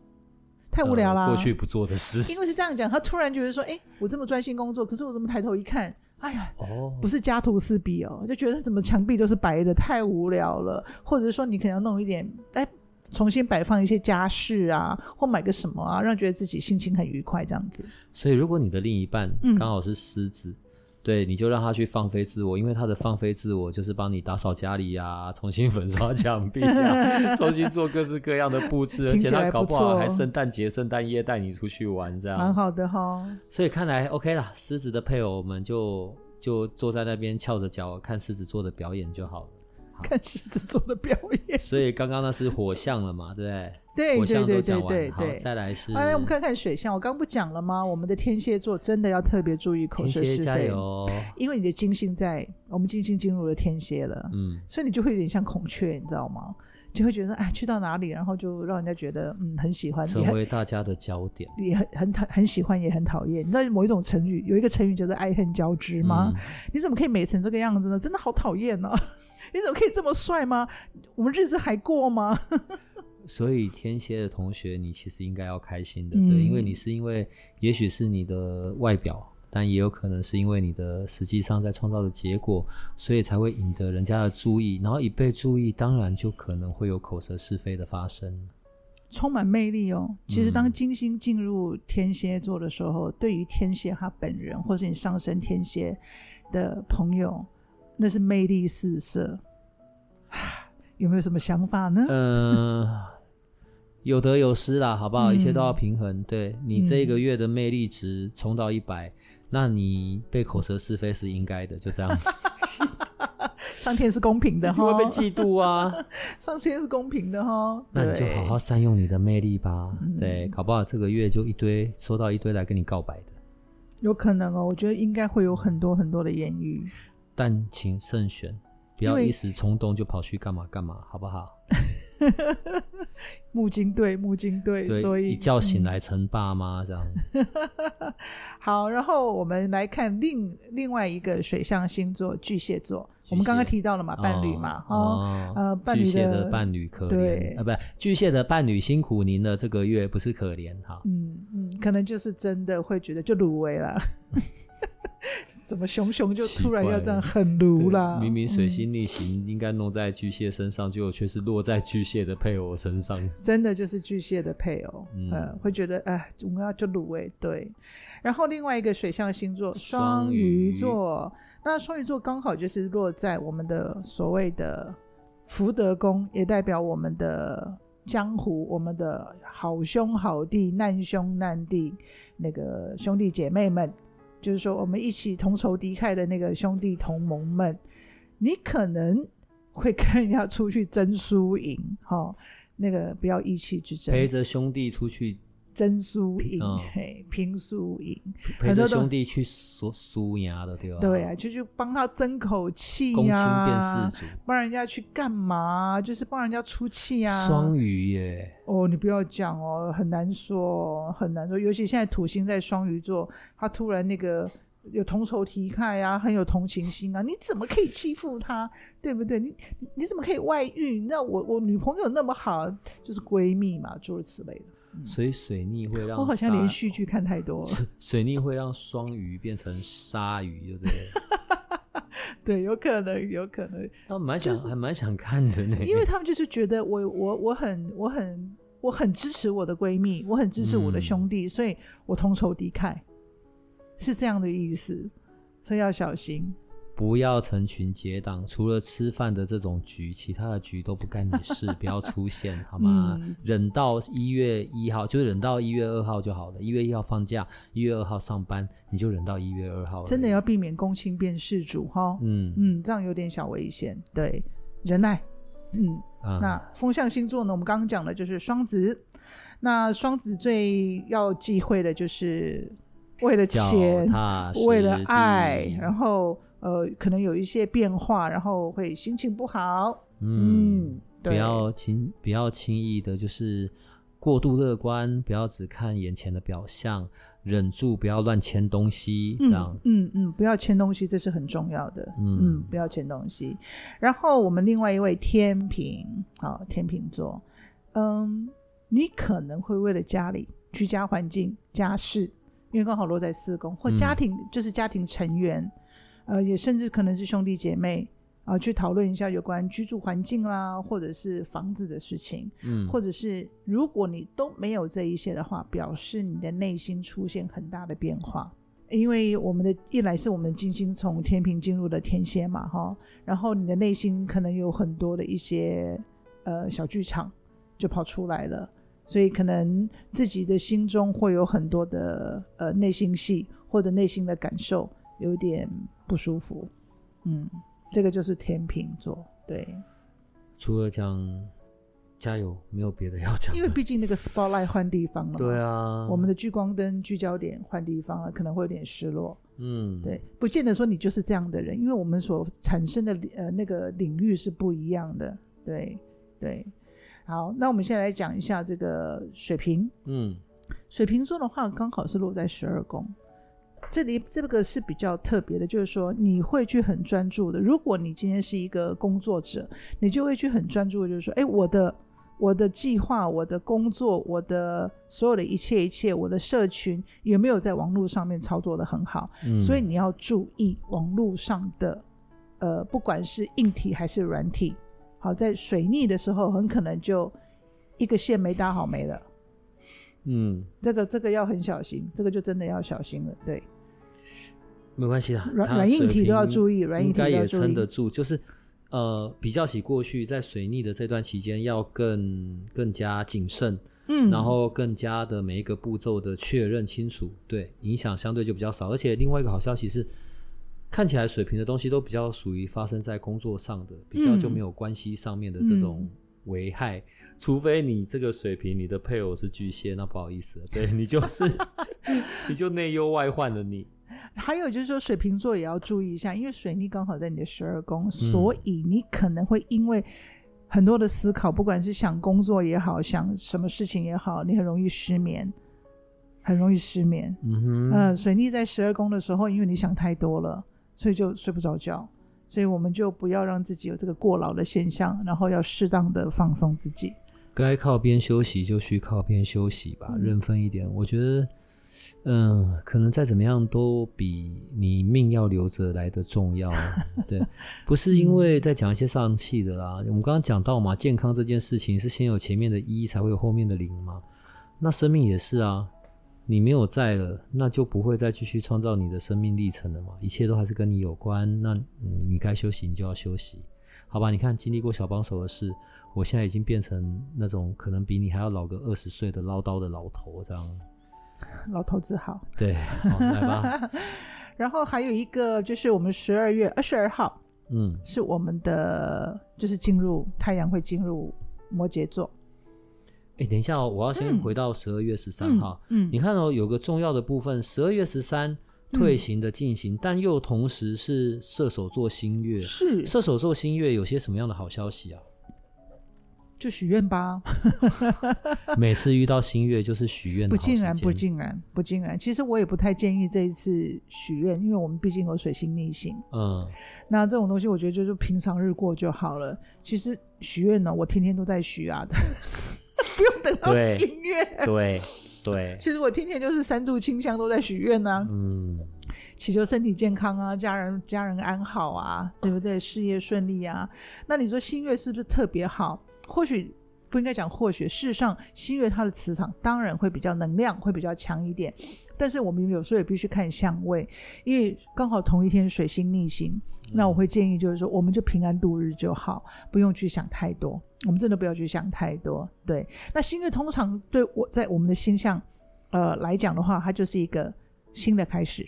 太无聊了、呃、过去不做的事。因为是这样讲，他突然觉得说，哎，我这么专心工作，可是我怎么抬头一看？哎呀，哦，不是家徒四壁哦，就觉得怎么墙壁都是白的，太无聊了。或者是说你可能要弄一点，哎，重新摆放一些家饰啊，或买个什么啊，让觉得自己心情很愉快这样子。所以如果你的另一半刚好是狮子，嗯、对，你就让他去放飞自我，因为他的放飞自我就是帮你打扫家里呀、啊，重新粉刷墙壁啊，重新做各式各样的布置，而且他搞不好还圣诞节、圣诞夜带你出去玩，这样蛮好的哈、哦。所以看来 OK 啦，狮子的配偶我们就。就坐在那边翘着脚看狮子座的表演就好了。好，看狮子座的表演。所以刚刚那是火象了嘛，对不对？对，火象都讲完，对对对对对。好，再来是。哎，我们看看水象。我刚不讲了吗？我们的天蝎座真的要特别注意口舌是非。加油！因为你的金星在，我们金星进入了天蝎了，嗯，所以你就会有点像孔雀，你知道吗？就会觉得哎，去到哪里，然后就让人家觉得嗯很喜欢，成为大家的焦点，也很很讨很喜欢，也很讨厌。你知道某一种成语，有一个成语叫做爱恨交织吗？嗯、你怎么可以美成这个样子呢？真的好讨厌呢！你怎么可以这么帅吗？我们日子还过吗？所以天蝎的同学，你其实应该要开心的，嗯、对，因为你是因为也许是你的外表。但也有可能是因为你的实际上在创造的结果，所以才会引得人家的注意，然后一被注意，当然就可能会有口舌是非的发生。充满魅力哦！其实当金星进入天蝎座的时候，嗯、对于天蝎他本人，或是你上升天蝎的朋友，那是魅力四射。有没有什么想法呢？嗯、呃，有得有失啦，好不好？嗯、一切都要平衡。对，你这一个月的魅力值冲到一百、嗯。那你被口舌是非是应该的，就这样。上天是公平的哈，会被嫉妒啊。上天是公平的哈，那你就好好善用你的魅力吧。对，搞不好这个月就一堆收到一堆来跟你告白的。有可能哦，我觉得应该会有很多很多的言语。但请慎选，不要一时冲动就跑去干嘛干嘛，好不好？木金队木金队，所以一觉醒来成爸妈这样。好，然后我们来看另另外一个水象星座巨蟹座。蟹我们刚刚提到了嘛，伴侣嘛，哦，哦呃，伴侣的，巨蟹的伴侣可怜，对啊，不，巨蟹的伴侣辛苦您了，这个月不是可怜哈。嗯嗯，可能就是真的会觉得就卤味了。怎么熊熊就突然要这样很卢啦？明明水星逆行应该弄在巨蟹身上，结果却是落在巨蟹的配偶身上。真的就是巨蟹的配偶，嗯，呃、会觉得哎，我们要就卤味对。然后另外一个水象星座双鱼座，那双鱼座刚好就是落在我们的所谓的福德宫，也代表我们的江湖，我们的好兄好弟、难兄难弟，那个兄弟姐妹们。就是说，我们一起同仇敌忾的那个兄弟同盟们，你可能会跟人家出去争输赢，哈，那个不要意气之争，陪着兄弟出去。争输赢，嘿，拼输赢，陪着兄弟去说输赢的，对吧？对啊，就去帮他争口气呀，帮人家去干嘛？就是帮人家出气呀。双鱼耶，哦，你不要讲哦，很难说，很难说。尤其现在土星在双鱼座，他突然那个有同仇敌忾呀，很有同情心啊，你怎么可以欺负他？对不对？你你怎么可以外遇？那我我女朋友那么好，就是闺蜜嘛，诸如此类的。所以水逆会让我好像连续剧看太多了。水逆会让双鱼变成鲨鱼，对不对？对，有可能，有可能。他们蛮想，还蛮想看的呢。因为他们就是觉得我，我，我很，我很，我很支持我的闺蜜，我很支持我的兄弟，所以我同仇敌忾，是这样的意思。所以要小心。不要成群结党，除了吃饭的这种局，其他的局都不干你事，不要出现，好吗？嗯、忍到一月一号，就忍到一月二号就好了。一月一号放假，一月二号上班，你就忍到一月二号。真的要避免公亲变事主哈。嗯嗯，这样有点小危险。对，忍耐。嗯，啊、那风象星座呢？我们刚刚讲的就是双子。那双子最要忌讳的就是为了钱，为了爱，然后呃，可能有一些变化，然后会心情不好。嗯，嗯，不要轻，不要轻易的，就是过度乐观，不要只看眼前的表象，忍住不要乱签东西，这样。嗯嗯，嗯，不要签东西，这是很重要的。嗯，嗯，不要签东西。然后我们另外一位天平，好，天平座，嗯。你可能会为了家里、居家环境、家事，因为刚好落在四宫，或家庭、嗯、就是家庭成员，呃，也甚至可能是兄弟姐妹啊、呃，去讨论一下有关居住环境啦，或者是房子的事情，嗯，或者是如果你都没有这一些的话，表示你的内心出现很大的变化，因为我们的一来是我们的金星从天平进入了天蝎嘛，哈，然后你的内心可能有很多的一些呃小剧场就跑出来了。所以可能自己的心中会有很多的呃内心戏，或者内心的感受有点不舒服，嗯，这个就是天秤座，对。除了讲加油，没有别的要讲。因为毕竟那个 spotlight 换地方了，对啊，我们的聚光灯聚焦点换地方了，可能会有点失落，嗯，对，不见得说你就是这样的人，因为我们所产生的呃那个领域是不一样的，对对。好，那我们现在来讲一下这个水瓶。嗯，水瓶座的话，刚好是落在十二宫。这里这个是比较特别的，就是说你会去很专注的。如果你今天是一个工作者，你就会去很专注的，就是说，哎，我的我的计划、我的工作、我的所有的一切一切，我的社群有没有在网络上面操作的很好？嗯，所以你要注意网络上的，呃，不管是硬体还是软体。好，在水逆的时候，很可能就一个线没搭好没了。嗯，这个这个要很小心，这个就真的要小心了。对，没关系的，软软硬体都要注意，软硬体。应该也撑得住，就是呃，比较起过去在水逆的这段期间，要更更加谨慎，嗯，然后更加的每一个步骤的确认清楚，对，影响相对就比较少。而且另外一个好消息是。看起来水平的东西都比较属于发生在工作上的，比较就没有关系上面的这种危害，嗯、除非你这个水平，你的配偶是巨蟹，那不好意思，对你就是 你就内忧外患了你。还有就是说，水瓶座也要注意一下，因为水逆刚好在你的十二宫，所以你可能会因为很多的思考，不管是想工作也好，想什么事情也好，你很容易失眠，很容易失眠。嗯哼，呃，水逆在十二宫的时候，因为你想太多了。所以就睡不着觉，所以我们就不要让自己有这个过劳的现象，然后要适当的放松自己。该靠边休息就去靠边休息吧，认分一点。我觉得，嗯，可能再怎么样都比你命要留着来得重要。对，不是因为在讲一些丧气的啦。我们刚刚讲到嘛，健康这件事情是先有前面的一，才会有后面的零嘛。那生命也是啊。你没有在了，那就不会再继续创造你的生命历程了嘛？一切都还是跟你有关。那，嗯，你该休息，你就要休息，好吧？你看，经历过小帮手的事，我现在已经变成那种可能比你还要老个二十岁的唠叨的老头，这样。老头子好。对，好，来吧。然后还有一个就是我们十二月二十二号，嗯，是我们的就是进入太阳会进入摩羯座。哎，等一下哦，我要先回到十二月十三号。嗯，嗯，你看哦，有个重要的部分，十二月十三退行的进行，嗯，但又同时是射手座新月。是射手座新月有些什么样的好消息啊？就许愿吧。每次遇到新月就是许愿。不尽然，不尽然，不尽然。其实我也不太建议这一次许愿，因为我们毕竟有水星逆行。嗯，那这种东西我觉得就是平常日过就好了。其实许愿呢，我天天都在许啊。不用等到新月，对对。其实我天天就是三炷清香都在许愿呢，嗯，祈求身体健康啊，家人家人安好啊，对不对？事业顺利啊。那你说新月是不是特别好？或许不应该讲或许，事实上新月它的磁场当然会比较能量会比较强一点，但是我们有时候也必须看相位，因为刚好同一天水星逆行，嗯、那我会建议就是说，我们就平安度日就好，不用去想太多，我们真的不要去想太多。对，那新月通常对我在我们的星象呃来讲的话，它就是一个新的开始。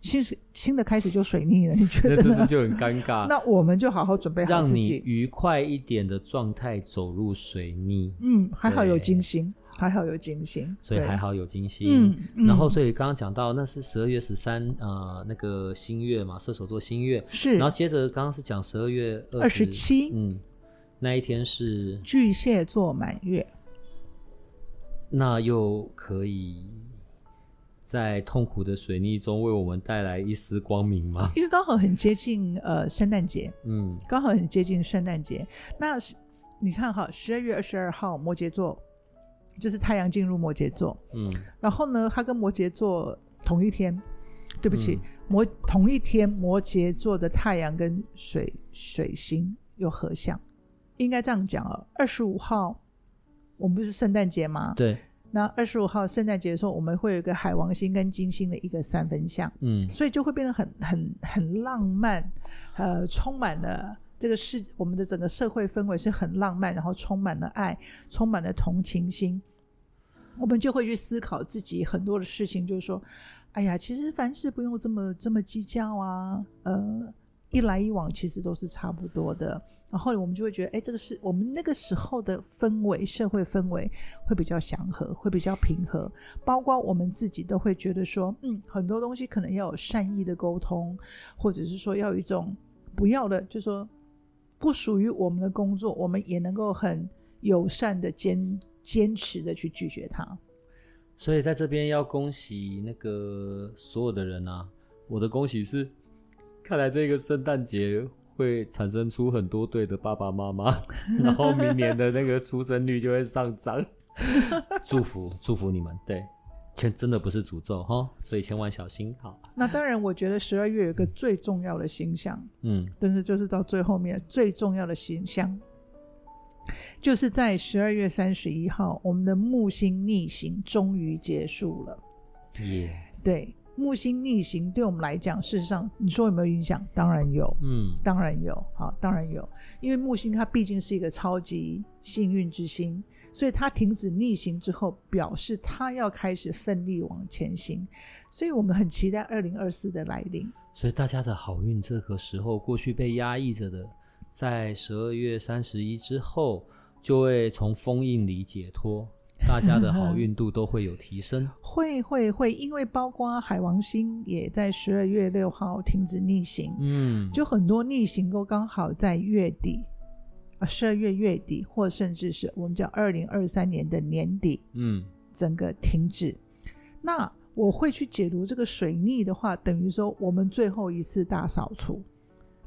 新新的开始就水逆了，你觉得呢？那这是就很尴尬。那我们就好好准备好自己，让你愉快一点的状态走入水逆。嗯，还好有金星，还好有金星，所以还好有金星。嗯，然后所以刚刚讲到那是十二月十三，呃，那个新月嘛，射手座新月是。然后接着刚刚是讲十二月二十七，嗯，那一天是巨蟹座满月，那又可以。在痛苦的水逆中为我们带来一丝光明吗？因为刚好很接近呃圣诞节，嗯，刚好很接近圣诞节。那你看哈，十二月二十二号摩羯座就是太阳进入摩羯座，嗯，然后呢，它跟摩羯座同一天，对不起，嗯、摩同一天摩羯座的太阳跟水水星又合相，应该这样讲哦。二十五号我们不是圣诞节吗？对。那二十五号圣诞节的时候，我们会有一个海王星跟金星的一个三分相，嗯，所以就会变得很很很浪漫，呃，充满了这个世我们的整个社会氛围是很浪漫，然后充满了爱，充满了同情心，我们就会去思考自己很多的事情，就是说，哎呀，其实凡事不用这么这么计较啊，呃。一来一往其实都是差不多的，然后我们就会觉得，哎，这个是我们那个时候的氛围，社会氛围会比较祥和，会比较平和，包括我们自己都会觉得说，嗯，很多东西可能要有善意的沟通，或者是说要有一种不要的，就说不属于我们的工作，我们也能够很友善的坚坚持的去拒绝它。所以在这边要恭喜那个所有的人啊，我的恭喜是。看来这个圣诞节会产生出很多对的爸爸妈妈，然后明年的那个出生率就会上涨。祝福祝福你们，对，千真的不是诅咒哈，所以千万小心。好，那当然，我觉得十二月有个最重要的星象，嗯，但是就是到最后面最重要的星象，就是在十二月三十一号，我们的木星逆行终于结束了。耶，Yeah. 对。木星逆行对我们来讲，事实上，你说有没有影响？当然有，嗯，当然有，好，当然有，因为木星它毕竟是一个超级幸运之星，所以它停止逆行之后，表示它要开始奋力往前行，所以我们很期待二零二四的来临。所以大家的好运这个时候，过去被压抑着的，在十二月三十一之后，就会从封印里解脱。大家的好运 度都会有提升，会会会，因为包括海王星也在十二月六号停止逆行，嗯，就很多逆行都刚好在月底，啊，十二月月底，或甚至是我们叫二零二三年的年底，嗯，整个停止。那我会去解读这个水逆的话，等于说我们最后一次大扫除。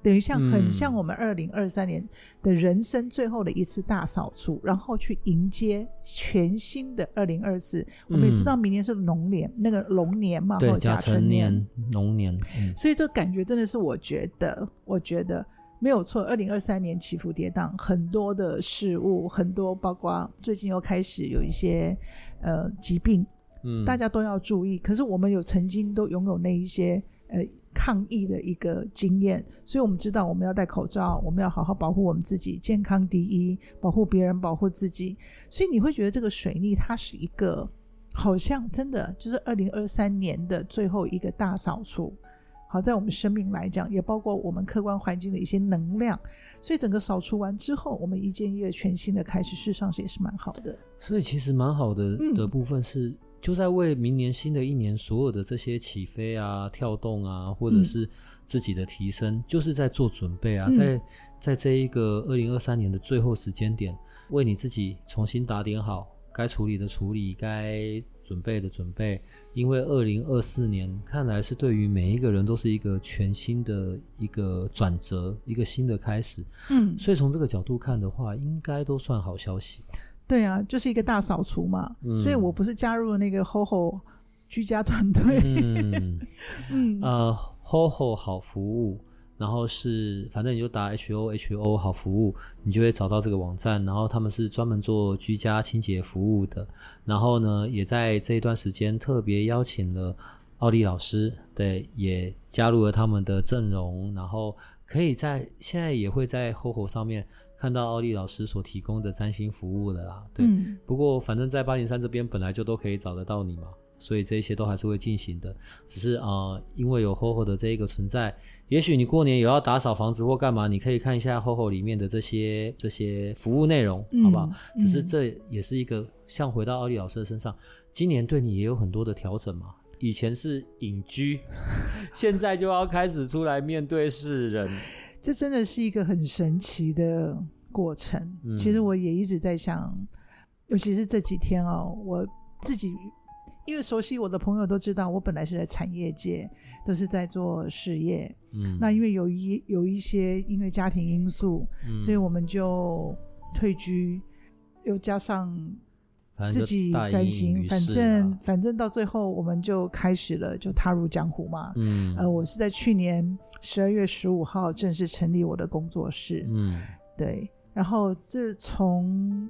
等于像很像我们二零二三年的人生最后的一次大扫除，嗯、然后去迎接全新的二零二四。我们也知道明年是龙年，嗯、那个龙年嘛，对，甲辰年，龙年。嗯、所以这感觉真的是，我觉得，我觉得没有错。二零二三年起伏跌宕，很多的事物，很多包括最近又开始有一些呃疾病，嗯，大家都要注意。可是我们有曾经都拥有那一些呃。抗疫的一个经验，所以我们知道我们要戴口罩，我们要好好保护我们自己，健康第一，保护别人，保护自己。所以你会觉得这个水逆它是一个，好像真的就是二零二三年的最后一个大扫除。好，在我们生命来讲，也包括我们客观环境的一些能量。所以整个扫除完之后，我们一件一个全新的开始，事实上是也是蛮好的。所以其实蛮好的的部分是。嗯就在为明年新的一年所有的这些起飞啊、跳动啊，或者是自己的提升，嗯、就是在做准备啊，嗯、在在这一个二零二三年的最后时间点，为你自己重新打点好该处理的处理，该准备的准备。因为二零二四年看来是对于每一个人都是一个全新的一个转折，一个新的开始。嗯，所以从这个角度看的话，应该都算好消息。对啊，就是一个大扫除嘛，嗯、所以我不是加入了那个 HOHO 居家团队。嗯，嗯呃，HOHO 好服务，然后是反正你就打 H O H O 好服务，你就会找到这个网站。然后他们是专门做居家清洁服务的。然后呢，也在这一段时间特别邀请了奥利老师，对，也加入了他们的阵容。然后可以在现在也会在 HOHO 上面看到奥利老师所提供的占星服务了啦。对，嗯、不过反正在八零三这边本来就都可以找得到你嘛。所以这些都还是会进行的，只是啊、呃，因为有 HOHO 的这一个存在，也许你过年有要打扫房子或干嘛，你可以看一下 HOHO 里面的这些这些服务内容，好不好？嗯、只是这也是一个像回到奥利老师的身上，今年对你也有很多的调整嘛。以前是隐居，现在就要开始出来面对世人，这真的是一个很神奇的过程。嗯、其实我也一直在想，尤其是这几天哦，我自己。因为熟悉我的朋友都知道，我本来是在产业界，都是在做事业。嗯，那因为有一有一些因为家庭因素，嗯，所以我们就退居，又加上自己占星，反正反正到最后我们就开始了，就踏入江湖嘛。嗯，呃，我是在去年十二月十五号正式成立我的工作室。嗯，对，然后自从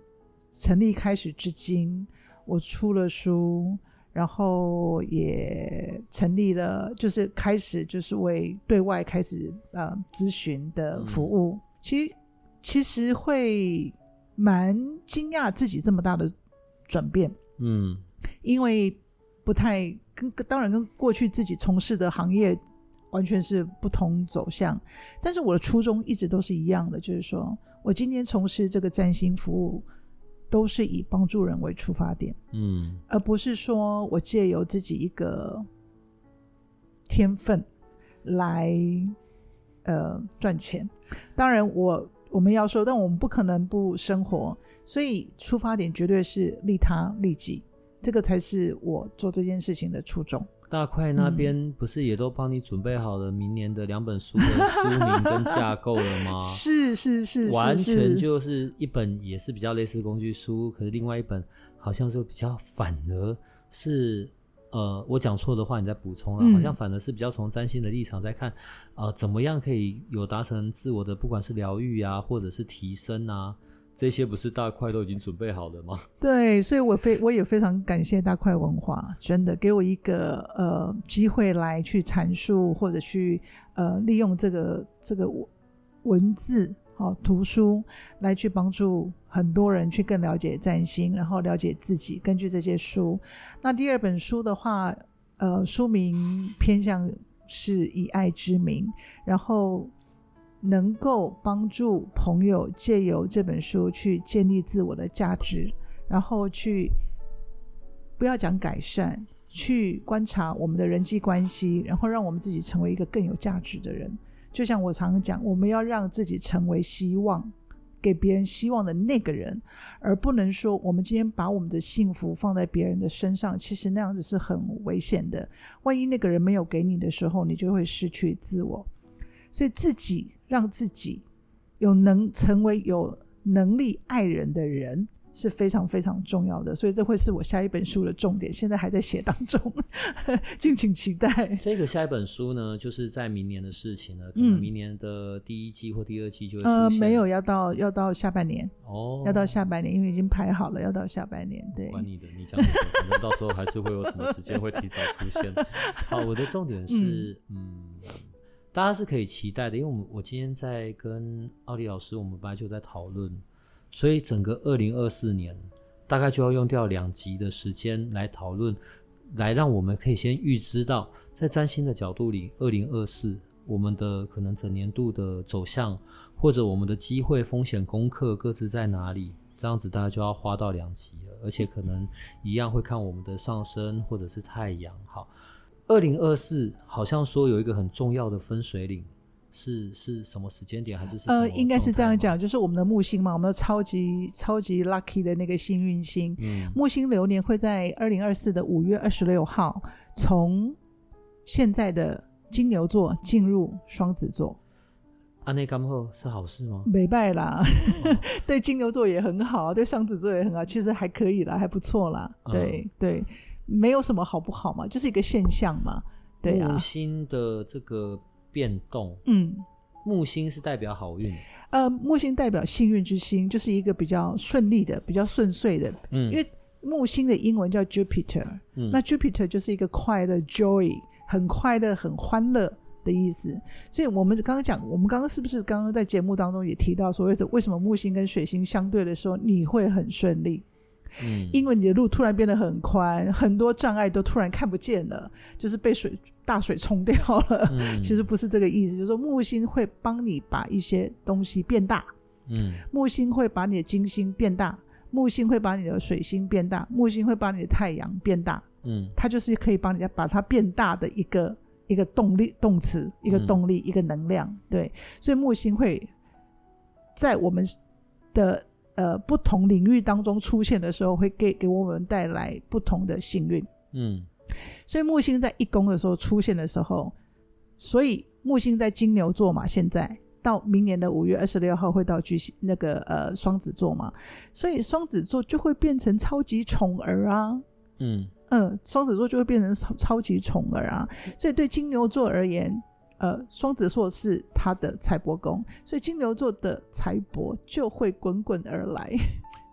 成立开始至今，我出了书。然后也成立了，就是开始就是为对外开始呃咨询的服务。嗯、其实其实会蛮惊讶自己这么大的转变，嗯，因为不太跟当然跟过去自己从事的行业完全是不同走向，但是我的初衷一直都是一样的，就是说我今天从事这个占星服务。都是以帮助人为出发点，嗯，而不是说我借由自己一个天分来呃赚钱。当然我，我我们要说，但我们不可能不生活，所以出发点绝对是利他利己，这个才是我做这件事情的初衷。大块那边不是也都帮你准备好了明年的两本书的书名跟架构了吗？是是是，完全就是一本也是比较类似工具书，可是另外一本好像是比较反而是呃，我讲错的话你再补充啊，嗯、好像反而是比较从占星的立场在看，呃，怎么样可以有达成自我的不管是疗愈啊，或者是提升啊。这些不是大块都已经准备好了吗？对，所以我非我也非常感谢大块文化，真的给我一个呃机会来去阐述或者去呃利用这个这个文字好、哦、图书来去帮助很多人去更了解占星，然后了解自己。根据这些书，那第二本书的话，呃，书名偏向是以爱之名，然后。能够帮助朋友借由这本书去建立自我的价值，然后去不要讲改善，去观察我们的人际关系，然后让我们自己成为一个更有价值的人。就像我常讲，我们要让自己成为希望，给别人希望的那个人，而不能说我们今天把我们的幸福放在别人的身上，其实那样子是很危险的。万一那个人没有给你的时候，你就会失去自我。所以自己。让自己有能成为有能力爱人的人是非常非常重要的，所以这会是我下一本书的重点，现在还在写当中，敬请期待。这个下一本书呢，就是在明年的事情了，可能明年的第一季或第二季就会出现。呃，没有，要到要到下半年哦，要到下半年，因为已经排好了，要到下半年。对，管你的，你讲的，可能到时候还是会有什么时间会提早出现。好，我的重点是，嗯。嗯大家是可以期待的，因为我们我今天在跟奥利老师，我们本来就在讨论，所以整个二零二四年大概就要用掉两集的时间来讨论，来让我们可以先预知到，在占星的角度里，二零二四我们的可能整年度的走向，或者我们的机会、风险、功课各自在哪里，这样子大家就要花到两集了，而且可能一样会看我们的上升或者是太阳，好。二零二四好像说有一个很重要的分水岭，是是什么时间点还是？呃，应该是这样讲，就是我们的木星嘛，我们的超级超级 lucky 的那个幸运星，嗯，木星流年会在二零二四的五月二十六号从现在的金牛座进入双子座。安内甘后是好事吗？没败啦，哦、对金牛座也很好，对双子座也很好，其实还可以啦，还不错啦，对、嗯、对。没有什么好不好嘛，就是一个现象嘛，对啊。木星的这个变动，嗯，木星是代表好运，呃，木星代表幸运之星，就是一个比较顺利的、比较顺遂的。嗯，因为木星的英文叫 Jupiter，嗯，那 Jupiter 就是一个快乐 Joy，很快乐、很欢乐的意思。所以我们刚刚讲，我们刚刚是不是刚刚在节目当中也提到，所谓的为什么木星跟水星相对的时候你会很顺利？嗯，因为你的路突然变得很宽，很多障碍都突然看不见了，就是被水大水冲掉了。嗯，其实不是这个意思，就是说木星会帮你把一些东西变大。嗯，木星会把你的金星变大，木星会把你的水星变大，木星会把你的太阳变大。嗯，它就是可以帮你把它变大的一个一个动力动词，一个动力，一个能量。对，所以木星会在我们的。呃，不同领域当中出现的时候，会给给我们带来不同的幸运。嗯，所以木星在一宫的时候出现的时候，所以木星在金牛座嘛，现在到明年的五月二十六号会到巨星那个呃双子座嘛，所以双子座就会变成超级宠儿啊。嗯嗯，双子座就会变成超超级宠儿啊。所以对金牛座而言。呃，双子座是他的财帛宫，所以金牛座的财帛就会滚滚而来。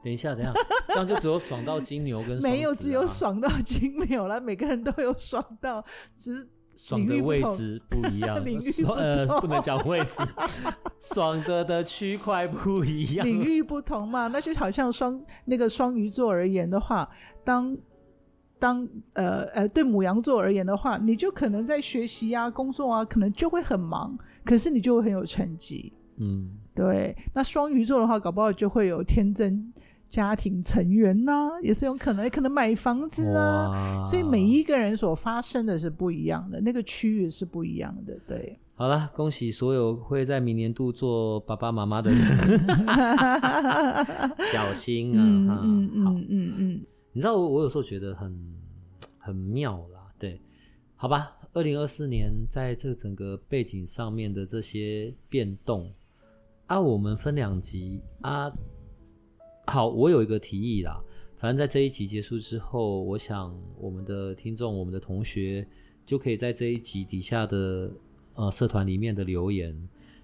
等一下，等一下，这样就只有爽到金牛跟没有，只有爽到金牛了。每个人都有爽到，只是爽的位置不一样，领域不呃不能讲位置，爽的的区块不一样，领域不同嘛。那就好像双那个双鱼座而言的话，当。当呃呃，对母羊座而言的话，你就可能在学习啊、工作啊，可能就会很忙，可是你就会很有成绩。嗯，对。那双鱼座的话，搞不好就会有添增家庭成员呢、啊，也是有可能，可能买房子啊。所以每一个人所发生的是不一样的，那个区域是不一样的。对。好了，恭喜所有会在明年度做爸爸妈妈的人，小心啊！嗯嗯嗯嗯嗯。嗯你知道我，我有时候觉得很很妙啦，对，好吧。二零二四年在这整个背景上面的这些变动啊，我们分两集啊。好，我有一个提议啦，反正在这一集结束之后，我想我们的听众、我们的同学就可以在这一集底下的呃社团里面的留言。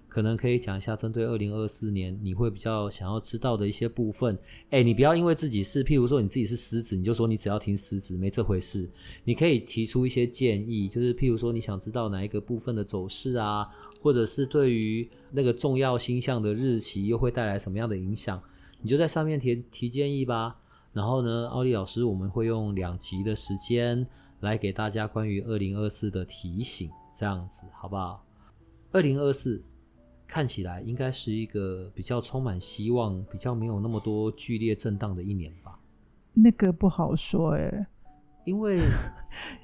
可能可以讲一下针对二零二四年你会比较想要知道的一些部分。哎，你不要因为自己是，譬如说你自己是狮子，你就说你只要听狮子，没这回事。你可以提出一些建议，就是譬如说你想知道哪一个部分的走势啊，或者是对于那个重要星象的日期又会带来什么样的影响，你就在上面提提建议吧。然后呢，奥利老师我们会用两集的时间来给大家关于二零二四的提醒，这样子好不好？二零二四。看起来应该是一个比较充满希望、比较没有那么多剧烈震荡的一年吧？那个不好说哎，因为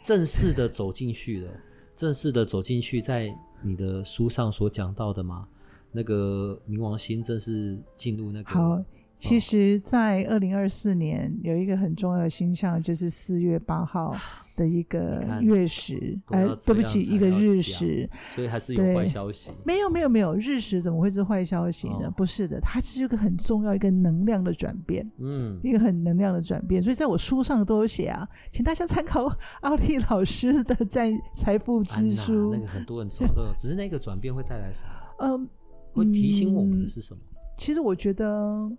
正式的走进去了，正式的走进去，在你的书上所讲到的嘛，那个冥王星正式进入那个。好，其实，在二零二四年有一个很重要的星象，就是四月八号。的一个月食，哎，对不起，一个日食，所以还是有坏消息。没有，没有，没有，日食怎么会是坏消息呢？哦、不是的，它是一个很重要一个能量的转变，嗯，一个很能量的转变。所以在我书上都有写啊，请大家参考奥利老师的在财富之书。那个很多人说的，只是那个转变会带来什么？嗯，会提醒我们的是什么？其实我觉得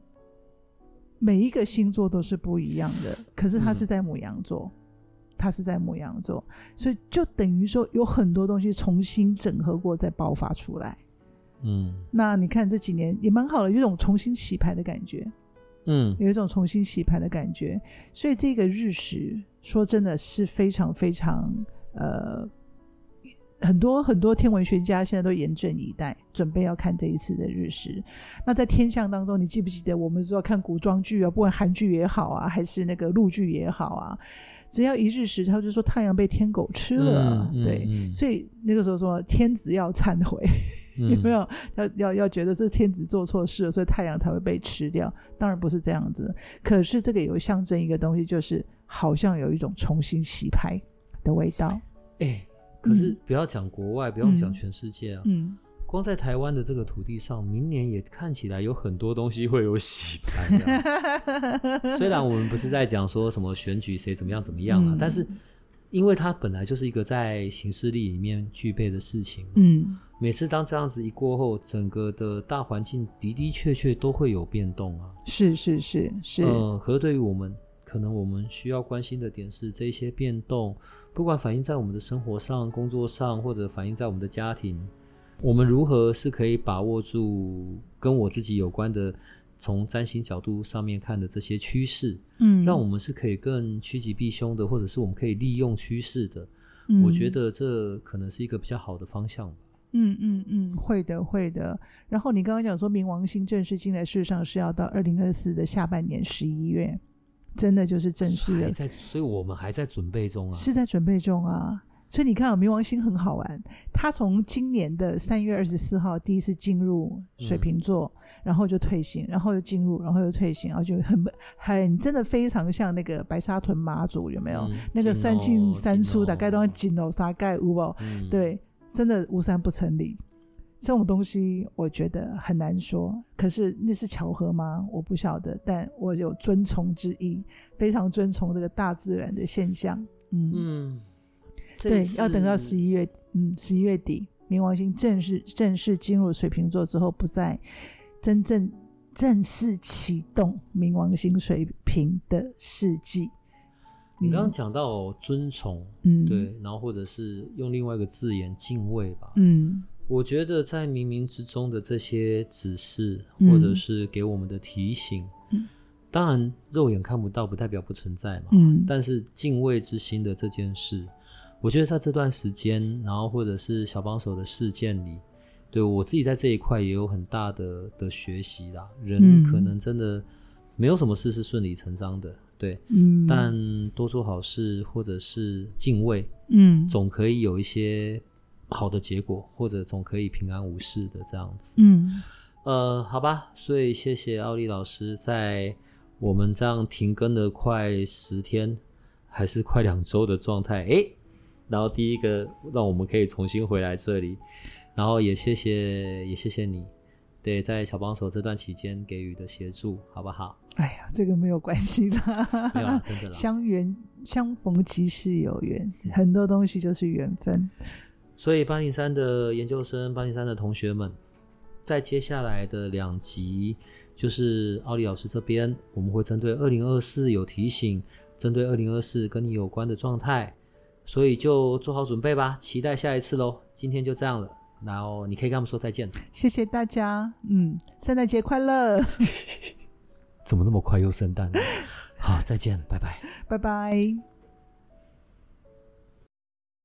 每一个星座都是不一样的，可是他是在母羊座。嗯他是在母羊座，所以就等于说有很多东西重新整合过，再爆发出来。嗯，那你看这几年也蛮好的，有一种重新洗牌的感觉。嗯，有一种重新洗牌的感觉。所以这个日食，说真的是非常非常呃，很多很多天文学家现在都严阵以待，准备要看这一次的日食。那在天象当中，你记不记得我们说看古装剧啊，不管韩剧也好啊，还是那个陆剧也好啊。只要一日食，他就说太阳被天狗吃了，嗯、对，嗯、所以那个时候说天子要忏悔，嗯、有没有？要要要觉得是天子做错事了，所以太阳才会被吃掉。当然不是这样子，可是这个有象征一个东西，就是好像有一种重新洗牌的味道。哎、欸，可是不要讲国外，嗯、不用讲全世界啊。嗯。光在台湾的这个土地上，明年也看起来有很多东西会有洗牌。虽然我们不是在讲说什么选举谁怎么样怎么样啊，嗯、但是因为它本来就是一个在行事力里面具备的事情，嗯，每次当这样子一过后，整个的大环境的的确确都会有变动啊。是是是是。呃，可是对于我们，可能我们需要关心的点是这些变动，不管反映在我们的生活上、工作上，或者反映在我们的家庭，我们如何是可以把握住跟我自己有关的，从占星角度上面看的这些趋势，嗯，让我们是可以更趋吉避凶的，或者是我们可以利用趋势的。嗯，我觉得这可能是一个比较好的方向吧。嗯嗯嗯，会的会的。然后你刚刚讲说冥王星正式进来，事实上是要到二零二四的下半年十一月，真的就是正式的。在，所以我们还在准备中啊，是在准备中啊。所以你看啊，冥王星很好玩，它从今年的三月二十四号第一次进入水瓶座，嗯，然后就退行，然后又进入，然后又退行，然后就很很真的非常像那个白沙屯妈祖有没有？嗯，那个三进三出，大概都要紧哦，啥盖屋哦，对。真的无三不成理，这种东西我觉得很难说。可是那是巧合吗？我不晓得，但我有遵从之意，非常遵从这个大自然的现象。嗯嗯，对，要等到十一月，嗯，十一月底，冥王星正式正式进入水瓶座之后，不再真正正式启动冥王星水瓶的世纪。你刚刚讲到尊崇，嗯，对，然后或者是用另外一个字眼敬畏吧，嗯，我觉得在冥冥之中的这些指示，或者是给我们的提醒，嗯，当然肉眼看不到，不代表不存在嘛，嗯，但是敬畏之心的这件事，我觉得在这段时间，然后或者是小帮手的事件里，对我自己在这一块也有很大的的学习啦。人可能真的没有什么事是顺理成章的。对，嗯，但多做好事或者是敬畏，嗯，总可以有一些好的结果，或者总可以平安无事的这样子，嗯，呃，好吧，所以谢谢奥利老师，在我们这样停更了快十天，还是快两周的状态，诶，然后第一个让我们可以重新回来这里，然后也谢谢也谢谢你，对，在小帮手这段期间给予的协助，好不好？哎呀，这个没有关系啦，没有啦，真的啦。相缘相逢即是有缘，很多东西就是缘分。所以八零三的研究生，八零三的同学们，在接下来的两集，就是奥利老师这边，我们会针对二零二四有提醒，针对二零二四跟你有关的状态，所以就做好准备吧，期待下一次喽。今天就这样了，然后你可以跟他们说再见。谢谢大家，嗯，圣诞节快乐。怎么那么快又圣诞了？好，再见，拜拜，拜拜。